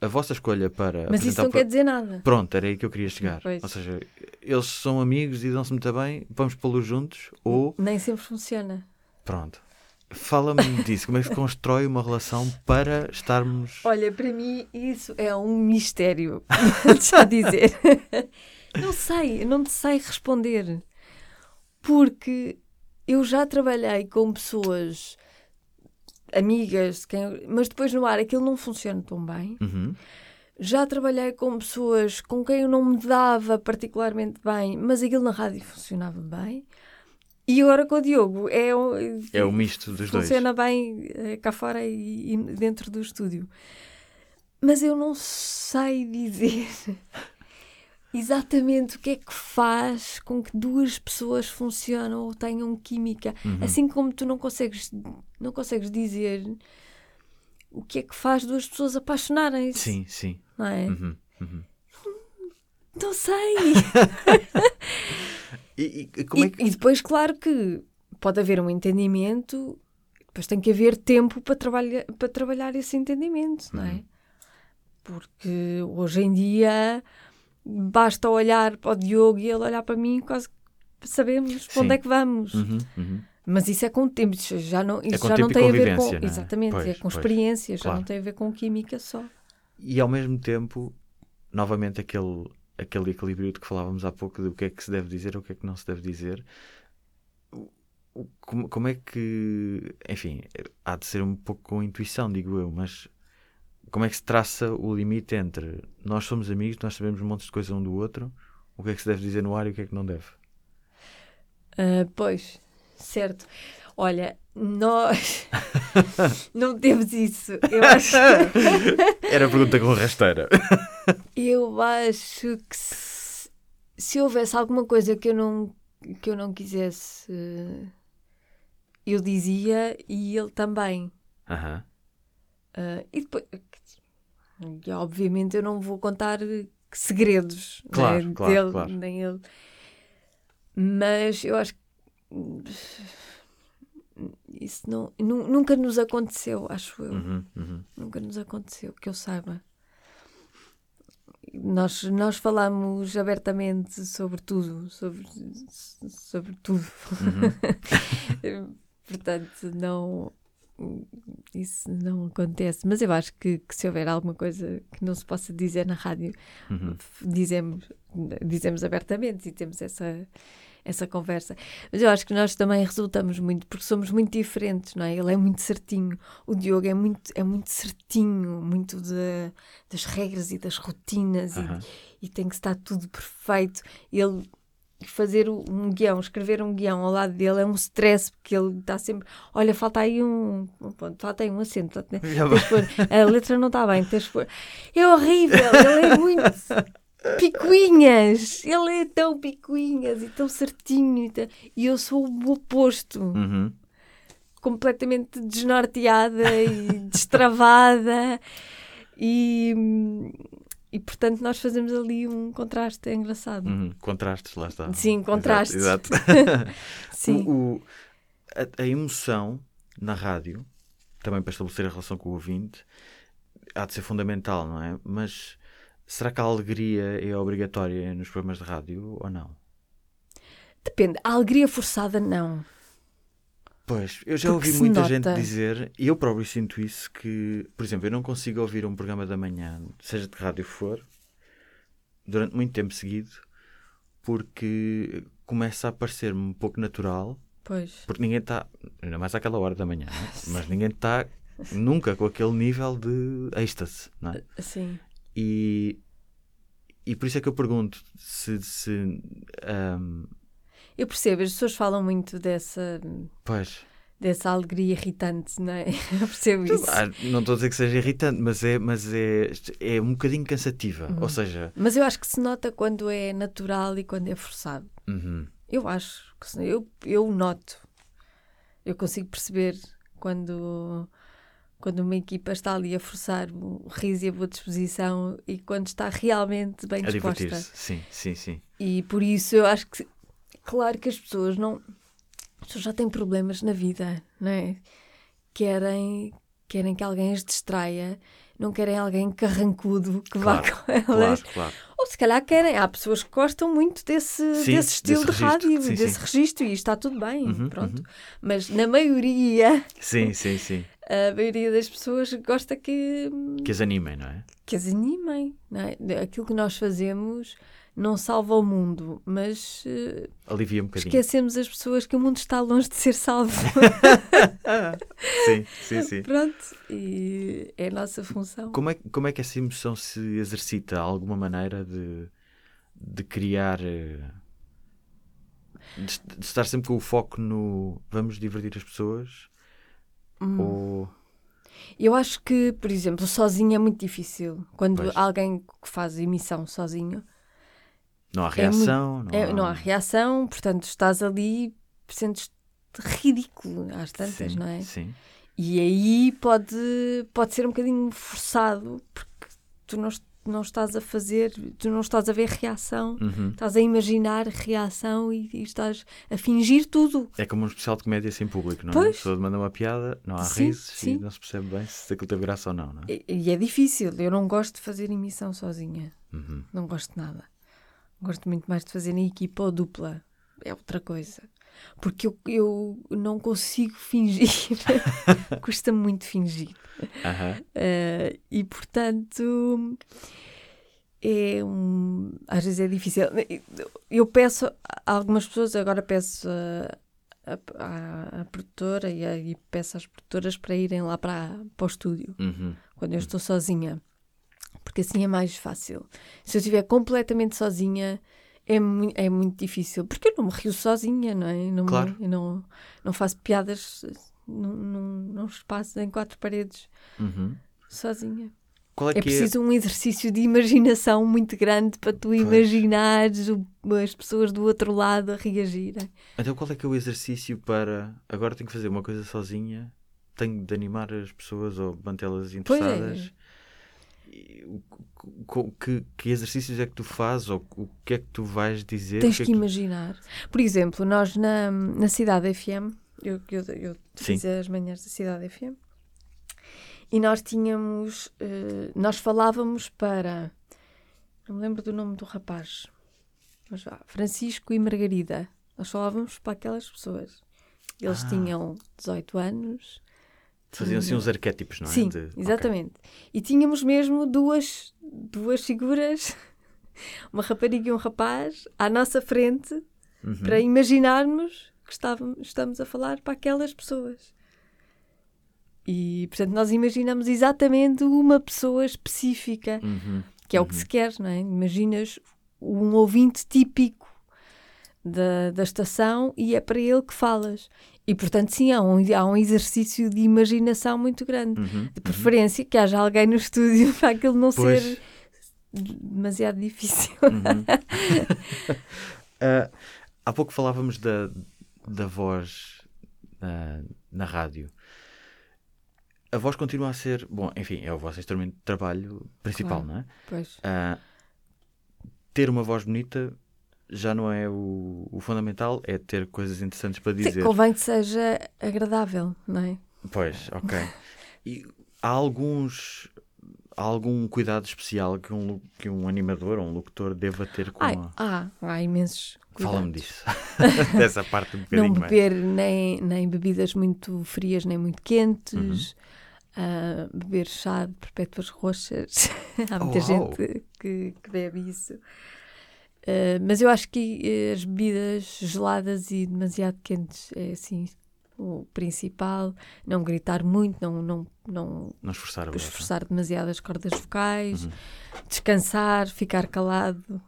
a vossa escolha para. Mas isso não quer dizer nada. Pronto, era aí que eu queria chegar. Pois. Ou seja, eles são amigos e dão-se muito bem, vamos pô-los juntos, ou. Nem sempre funciona. Pronto. Fala-me disso, como é que se constrói uma relação para estarmos. Olha, para mim isso é um mistério. Eu dizer. Não sei, não te sei responder. Porque eu já trabalhei com pessoas amigas, quem- mas depois no ar aquilo não funciona tão bem. Uhum. Já trabalhei com pessoas com quem eu não me dava particularmente bem, mas aquilo na rádio funcionava bem. E agora com o Diogo é o, é o misto dos dois. Funciona bem eh, cá fora e, e dentro do estúdio. Mas eu não sei dizer exatamente o que é que faz com que duas pessoas funcionam ou tenham química. Uhum. Assim como tu não consegues, não consegues dizer o que é que faz duas pessoas apaixonarem-se. Sim, sim. Não é? Uhum, uhum. Não sei. e, e, como é que... e depois, claro que pode haver um entendimento, depois tem que haver tempo para, trabalhar para trabalhar esse entendimento, não é? Uhum. Porque hoje em dia basta olhar para o Diogo e ele olhar para mim, quase sabemos para onde é que vamos. Uhum, uhum. Mas isso é com o tempo, isso já não, isso é já não tem a ver com. É? Exatamente, pois, é com pois, experiência, claro. já não tem a ver com química só. E ao mesmo tempo, novamente, aquele, aquele equilíbrio de que falávamos há pouco do que é que se deve dizer ou o que é que não se deve dizer. Como, como é que. Enfim, há de ser um pouco com intuição, digo eu, mas como é que se traça o limite entre nós somos amigos, nós sabemos montes de coisas um do outro, o que é que se deve dizer no ar e o que é que não deve? Uh, pois, Certo. Olha, nós não temos isso. Eu acho. Era a pergunta com rasteira. eu acho que se, se, houvesse alguma coisa que eu não, que eu não quisesse, eu dizia e ele também. Uh -huh. uh, e depois, obviamente, eu não vou contar segredos claro, né, claro, dele, claro. nem ele. Mas eu acho que isso não, nunca nos aconteceu, acho eu. Uhum, uhum. Nunca nos aconteceu, que eu saiba. Nós, nós falamos abertamente sobre tudo, sobre, sobre tudo. Uhum. Portanto, não, isso não acontece. Mas eu acho que, que, se houver alguma coisa que não se possa dizer na rádio, uhum. dizemos, dizemos abertamente e temos essa essa conversa. Mas eu acho que nós também resultamos muito, porque somos muito diferentes, não é? Ele é muito certinho, o Diogo é muito, é muito certinho, muito de, das regras e das rotinas e, e, tem que estar tudo perfeito. Ele fazer um guião, escrever um guião ao lado dele é um stress, porque ele está sempre, olha, falta aí um, um ponto, falta aí um acento, a letra não está bem, é horrível, ele é muito picuinhas. Ele é tão picuinhas e tão certinho. E, tão... e eu sou o oposto. Uhum. Completamente desnorteada e destravada. E, e portanto nós fazemos ali um contraste, é engraçado. Uhum. Contrastes, lá está. Sim, contrastes. Exato. exato. Sim. O, o, a, a emoção na rádio, também para estabelecer a relação com o ouvinte, há de ser fundamental, não é? Mas Será que a alegria é obrigatória nos programas de rádio ou não? Depende. A alegria forçada, não. Pois, eu já Porque ouvi muita nota. gente dizer, e eu próprio sinto isso, que, por exemplo, eu não consigo ouvir um programa da manhã, seja de rádio for, durante muito tempo seguido, porque começa a parecer-me um pouco natural. Pois. Porque ninguém está, ainda mais àquela hora da manhã, é? mas ninguém está nunca com aquele nível de êxtase, não é? Sim. E, e por isso é que eu pergunto se. se um... Eu percebo, as pessoas falam muito dessa. Pois. Dessa alegria irritante, não é? Eu percebo isso. Não estou a dizer que seja irritante, mas é, mas é, é um bocadinho cansativa. Uhum. Ou seja. Mas eu acho que se nota quando é natural e quando é forçado. Uhum. Eu acho. Que eu, eu noto. Eu consigo perceber quando quando uma equipa está ali a forçar o riso e a boa disposição e quando está realmente bem a disposta. Sim, sim, sim. E por isso eu acho que, claro que as pessoas não. As pessoas já têm problemas na vida, não é? Querem, querem que alguém as distraia, não querem alguém carrancudo que claro, vá com elas. Claro, claro. Ou se calhar querem. Há pessoas que gostam muito desse, sim, desse estilo desse de rádio, sim, desse sim. registro, e está tudo bem, uhum, pronto. Uhum. Mas na maioria. Sim, sim, sim a maioria das pessoas gosta que. Que as animem, não é? Que as animem, não é? Aquilo que nós fazemos, não salva o mundo, mas uh, alivia um bocadinho. Esquecemos as pessoas que o mundo está longe de ser salvo. sim, sim, sim. Pronto, e é a nossa função. Como é, como é que essa emoção se exercita? Há alguma maneira de, de criar. Eh, de, de, estar sempre com o foco no vamos divertir as pessoas? Hum. Ou. Eu acho que, por exemplo, sozinho é muito difícil. Quando pois. alguém que faz emissão sozinho não há reação. É muito, não, é, há... não, há... reação, portanto estás ali, sentes ridículo às tantas, sim, não é? Sim. E aí pode, pode ser um bocadinho forçado, porque tu não, não estás a fazer, tu não estás a ver reação, uhum. estás a imaginar reação e, e, estás a fingir tudo. É como um especial de comédia sem público, não é? Pois. A pessoa manda uma piada, não há sim, risos sim. e não se percebe bem se aquilo teve graça ou não, não é? E, e, é difícil, eu não gosto de fazer emissão sozinha. Uhum. Não gosto de nada. Gosto muito mais de fazer em equipa ou dupla. É outra coisa. Porque eu, eu não consigo fingir. Custa muito fingir. Uh, e portanto. É um, às vezes é difícil. Eu peço a algumas pessoas, agora peço a produtora e, a, e, peço às produtoras para irem lá para, para o estúdio uhum. quando eu estou sozinha porque assim é mais fácil. Se eu estiver completamente sozinha, é, mu é muito difícil, porque eu não me rio sozinha, não é? Não claro. Me, eu não, não faço piadas num, num, num espaço em quatro paredes, uhum. sozinha. É, é, preciso é? um exercício de imaginação muito grande para tu pois. imaginares o, as pessoas do outro lado a reagirem. Então, qual é que é o exercício para agora tenho que fazer uma coisa sozinha? Tenho de animar as pessoas ou mantê-las é. interessadas? Que, que, exercícios é que tu fazes ou o que é que tu vais dizer? Tens que, é que, imaginar. Por exemplo, nós na, na Cidade FM, eu, eu, eu fiz as manhãs da Cidade FM, e nós tínhamos, uh, nós falávamos para, não me lembro do nome do rapaz, mas vá, Francisco e Margarida. Nós falávamos para aquelas pessoas. Eles ah. tinham 18 anos, Faziam assim uns arquétipos, não é? Sim, de... exatamente. Okay. E tínhamos mesmo duas, duas figuras, uma rapariga e um rapaz, à nossa frente, uhum. para imaginarmos que estávamos, estamos a falar para aquelas pessoas. E, portanto, nós imaginamos exatamente uma pessoa específica, uhum. que é uhum. o que se quer, não é? Imaginas um ouvinte típico da, da estação e é para ele que falas. E, portanto, sim, há um, há um exercício de imaginação muito grande. Uhum, de uhum. preferência uhum. que haja alguém no estúdio para aquilo não pois. ser demasiado difícil. Uhum. uh, há pouco falávamos da, da voz uh, na rádio. A voz continua a ser, bom, enfim, é o vosso instrumento de trabalho principal, claro. não é? Pois. Uh, ter uma voz bonita já não é o, o, fundamental, é ter coisas interessantes para dizer. Sim, convém que seja agradável, não é? Pois, ok. E há alguns. Há algum cuidado especial que um, que um animador ou um locutor deva ter com Ai, a... Há, há imensos Fala-me disso. Dessa parte um bocadinho Não beber nem, nem bebidas muito frias nem muito quentes. Uhum. Uh, beber chá de perpétuas roxas. há muita oh, gente que, que bebe isso. Uh, mas eu acho que uh, as bebidas geladas e demasiado quentes é assim o principal. Não gritar muito, não, não, não, não esforçar, esforçar demasiado as cordas vocais, uhum. descansar, ficar calado.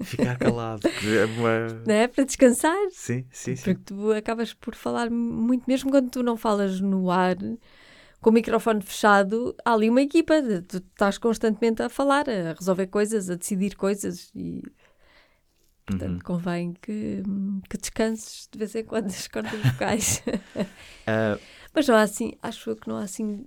Ficar calado, é uma... não é? Para descansar. Sim, sim, sim. Porque tu acabas por falar muito, mesmo quando tu não falas no ar, com o microfone fechado, há ali uma equipa, tu estás constantemente a falar, a resolver coisas, a decidir coisas e Portanto, uhum. convém que, que descanses de vez em quando as cordas vocais. uh... Mas não há assim, acho que não há assim,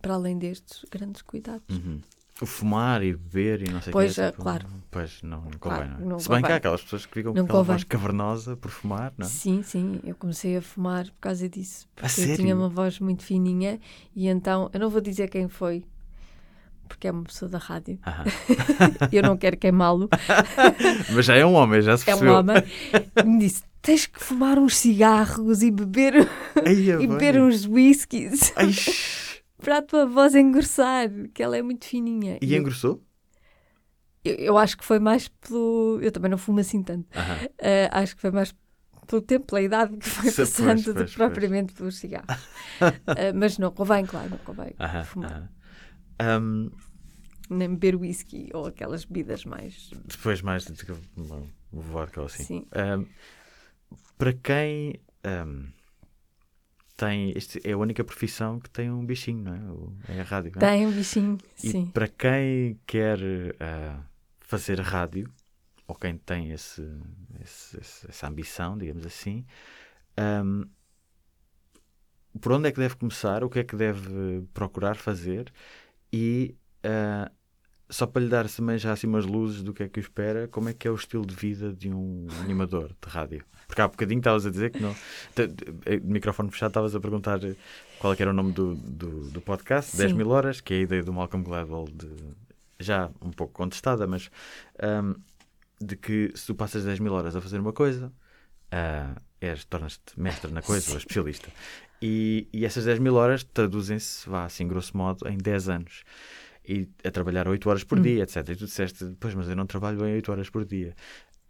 para além destes, grandes cuidados. Uhum. O fumar e beber e não sei o que. Pois, é, tipo, claro. Pois, não, não convém. Claro, não. não Se convém. bem que há aquelas pessoas que ficam não com aquela voz cavernosa por fumar, não é? Sim, sim. Eu comecei a fumar por causa disso. Porque a eu sério? tinha uma voz muito fininha e então, eu não vou dizer quem foi, porque é uma pessoa da rádio. eu não quero queimá-lo. Mas já é um homem, já se percebeu. É um homem. Me disse: tens que fumar uns cigarros e beber, Eia, e beber uns whiskies para a tua voz engrossar, que ela é muito fininha. E, e engrossou? eu, eu acho que foi mais pelo. Eu também não fumo assim tanto. Uh, acho que foi mais pelo tempo, pela idade que foi Pois, passando pois, do que propriamente pelos cigarros. Uh, mas não convém, claro, não convém Aham, fumar. aham. Um, Nem beber whisky ou aquelas bebidas mais. depois mais vodka ou assim. Sim. Um, para quem um, tem. Este é a única profissão que tem um bichinho, não é? É a rádio. é? Tem um bichinho, E sim. para quem quer ah, fazer rádio, ou quem tem esse, esse- essa ambição, digamos assim, ahm, por onde é que deve começar? O que é que deve procurar fazer? E ah, só para lhe dar também já assim umas luzes do que é que o espera, como é que é o estilo de vida de um animador de rádio? Porque há bocadinho estavas a dizer que não. te- De microfone fechado, estavas a perguntar qual é era o nome do, do, do podcast, Sim. 10 mil horas, que é a ideia do Malcolm Gladwell, de, já um pouco contestada, mas ahm, de que se tu passas 10 mil horas a fazer uma coisa, ah, és, tornas-te mestre na coisa, ou especialista. E, e essas 10 mil horas traduzem-se, vá assim, grosso modo, em 10 anos. E a trabalhar 8 horas por Hum. dia, etc. E tu disseste, pois, mas eu não trabalho bem 8 horas por dia.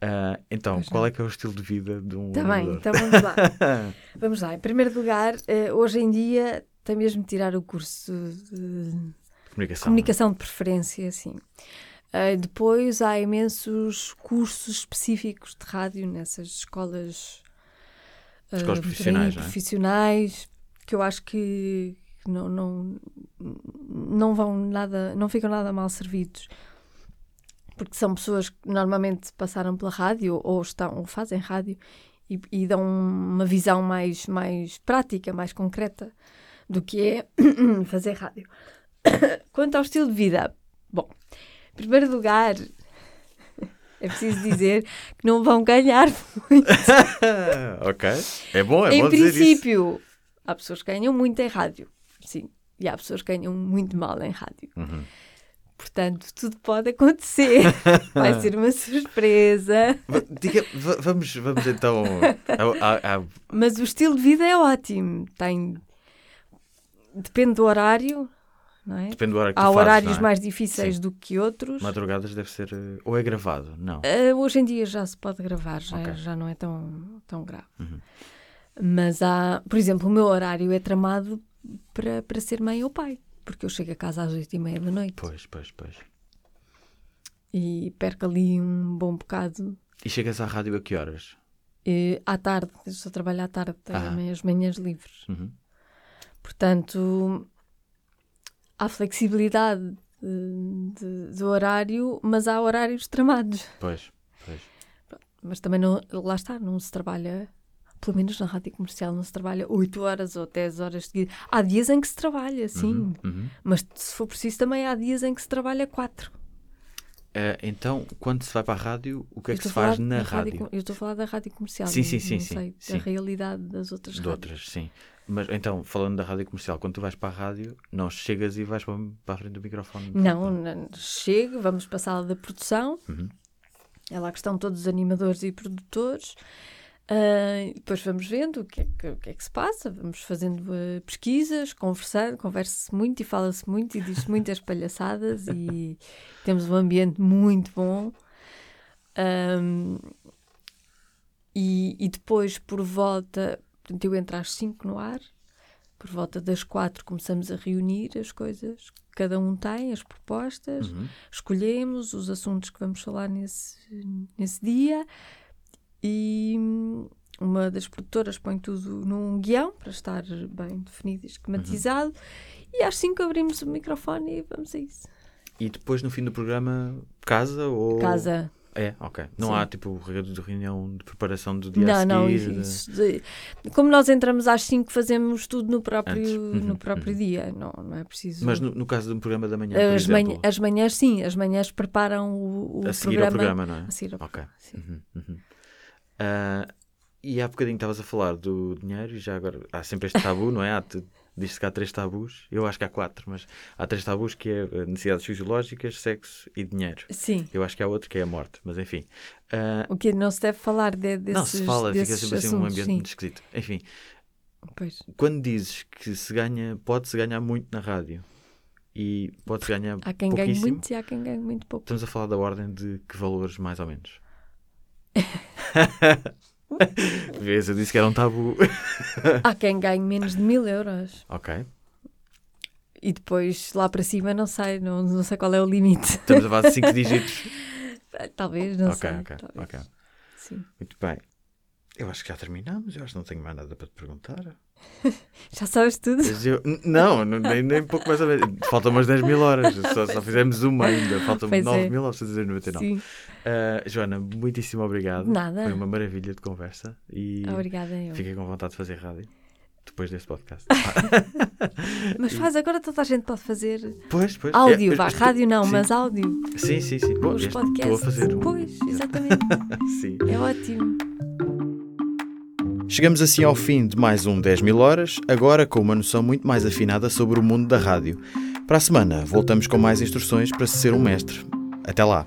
Ah, então, Pois qual não. é que é o estilo de vida de um Está bem, então vamos lá. vamos lá. Em primeiro lugar, eh, hoje em dia tem mesmo de tirar o curso de Comunicação. comunicação de preferência, sim. Eh, depois há imensos cursos específicos de rádio nessas escolas, Escolas aí, profissionais, não é? profissionais, que eu acho que não, não, não vão nada, não ficam nada mal servidos. Porque são pessoas que normalmente passaram pela rádio ou estão ou fazem rádio e, e dão uma visão mais, mais prática, mais concreta do que é fazer rádio. Quanto ao estilo de vida, bom, em primeiro lugar, é preciso dizer que não vão ganhar muito. ok. É bom, é em bom isso. princípio, há pessoas que ganham muito em rádio, sim, e há pessoas que ganham muito mal em rádio. Uhum. Portanto, tudo pode acontecer. Vai ser uma surpresa. Diga, va- vamos, vamos então. a- a- a- Mas o estilo de vida é ótimo. Tem... Depende do horário, é? depende do horário que Há fazes, horários não é? mais difíceis Sim. do que outros. Madrugadas deve ser. eh, Ou é gravado? Não. Ah, hoje em dia já se pode gravar, já, Ok. já não é tão, tão grave. Uhum. Mas há, por exemplo, o meu horário é tramado para, para ser mãe ou pai, porque eu chego a casa às oito e meia da noite Pois, pois, pois. e perco ali um bom bocado. E chegas à rádio a que horas? E, à tarde, eu só trabalho à tarde, tenho Ah. as manhãs livres. Uhum. Portanto, há flexibilidade eh, de, de horário, mas há horários tramados. Pois, pois. Mas também não, lá está, não se trabalha, pelo menos na rádio comercial, não se trabalha 8 horas ou 10 horas seguidas. Há dias em que se trabalha, sim, Uhum, uhum. mas se for preciso também há dias em que se trabalha 4. Eh, então, quando se vai para a rádio, o que é que se faz na rádio? Eu estou a falar da rádio comercial, Sim, sim, sim, não sim, sei sim. da realidade das outras De rádios. outras, sim. Mas então, falando da rádio comercial, quando tu vais para a rádio, não chegas e vais para, a frente do microfone? Não, não, chego, vamos para a sala da produção, Uhum. é lá que estão todos os animadores e produtores. Ah, e depois vamos vendo o que, é que, o que é que se passa, vamos fazendo ah, pesquisas, conversando, conversa-se muito e fala-se muito e diz-se muitas palhaçadas e temos um ambiente muito bom. Ahm, e, e depois, por volta, portanto, eu entro às 5 no ar, por volta das 4 começamos a reunir as coisas que cada um tem, as propostas, Uhum. escolhemos os assuntos que vamos falar nesse, nesse dia e uma das produtoras põe tudo num guião para estar bem definido e esquematizado e às 5 abrimos o microfone e vamos a isso. E depois, no fim do programa, casa ou... Casa. É, ok. Não Sim. há, tipo, reunião de reunião de preparação do dia Não, a não, isso de- como nós entramos às 5 fazemos tudo no próprio. Uhum, no próprio uhum. dia, não, não é preciso. Mas no, no caso de um programa da manhã, por as, exemplo, manhã- as manhãs, sim, as manhãs preparam o, o a seguir ao programa, não é? A seguir ao Ok. Sim. Uhum. Ah, e há bocadinho estavas a falar do dinheiro e já agora há sempre este tabu, não é? Há, Diz-se que há três tabus, eu acho que há quatro, mas há três tabus que é eh, necessidades fisiológicas, sexo e dinheiro. Sim. Eu acho que há outro que é a morte, mas enfim. Ah, O que não se deve falar de, desses não se fala, fica sempre assim um ambiente sim. muito esquisito. Enfim, Pois. quando dizes que se ganha, pode-se ganhar muito na rádio, e pode-se ganhar Há quem ganhe muito e há quem ganhe muito pouco. Estamos a falar da ordem de que valores, mais ou menos? Vês, eu disse que era um tabu. Há quem ganhe menos de mil euros. ok. E depois lá para cima não sei, não, não sei qual é o limite. Estamos a falar de 5 dígitos. Talvez, não ok, sei. ok, talvez. ok. Sim. Muito bem. Eu acho que já terminamos. Eu acho que não tenho mais nada para te perguntar. Já sabes tudo? Eu- não, nem, nem pouco mais ou menos. Faltam umas 10 mil horas. Só, só fizemos uma ainda. Faltam Pois é. 9.999. Sim. Uh, Joana, muitíssimo obrigado. Nada. Foi uma maravilha de conversa. E Obrigada, eu. fiquei com vontade de fazer rádio. Depois deste podcast. Mas faz agora toda a gente pode fazer pois, pois. áudio, eu vá, estou- rádio não, sim. mas áudio. Sim, sim, sim. Bom, Os podcasts. Estou a fazer um. Pois, exatamente. Sim. É ótimo. Chegamos assim ao fim de mais um 10 mil horas, agora com uma noção muito mais afinada sobre o mundo da rádio. Para a semana, voltamos com mais instruções para se ser um mestre. Até lá!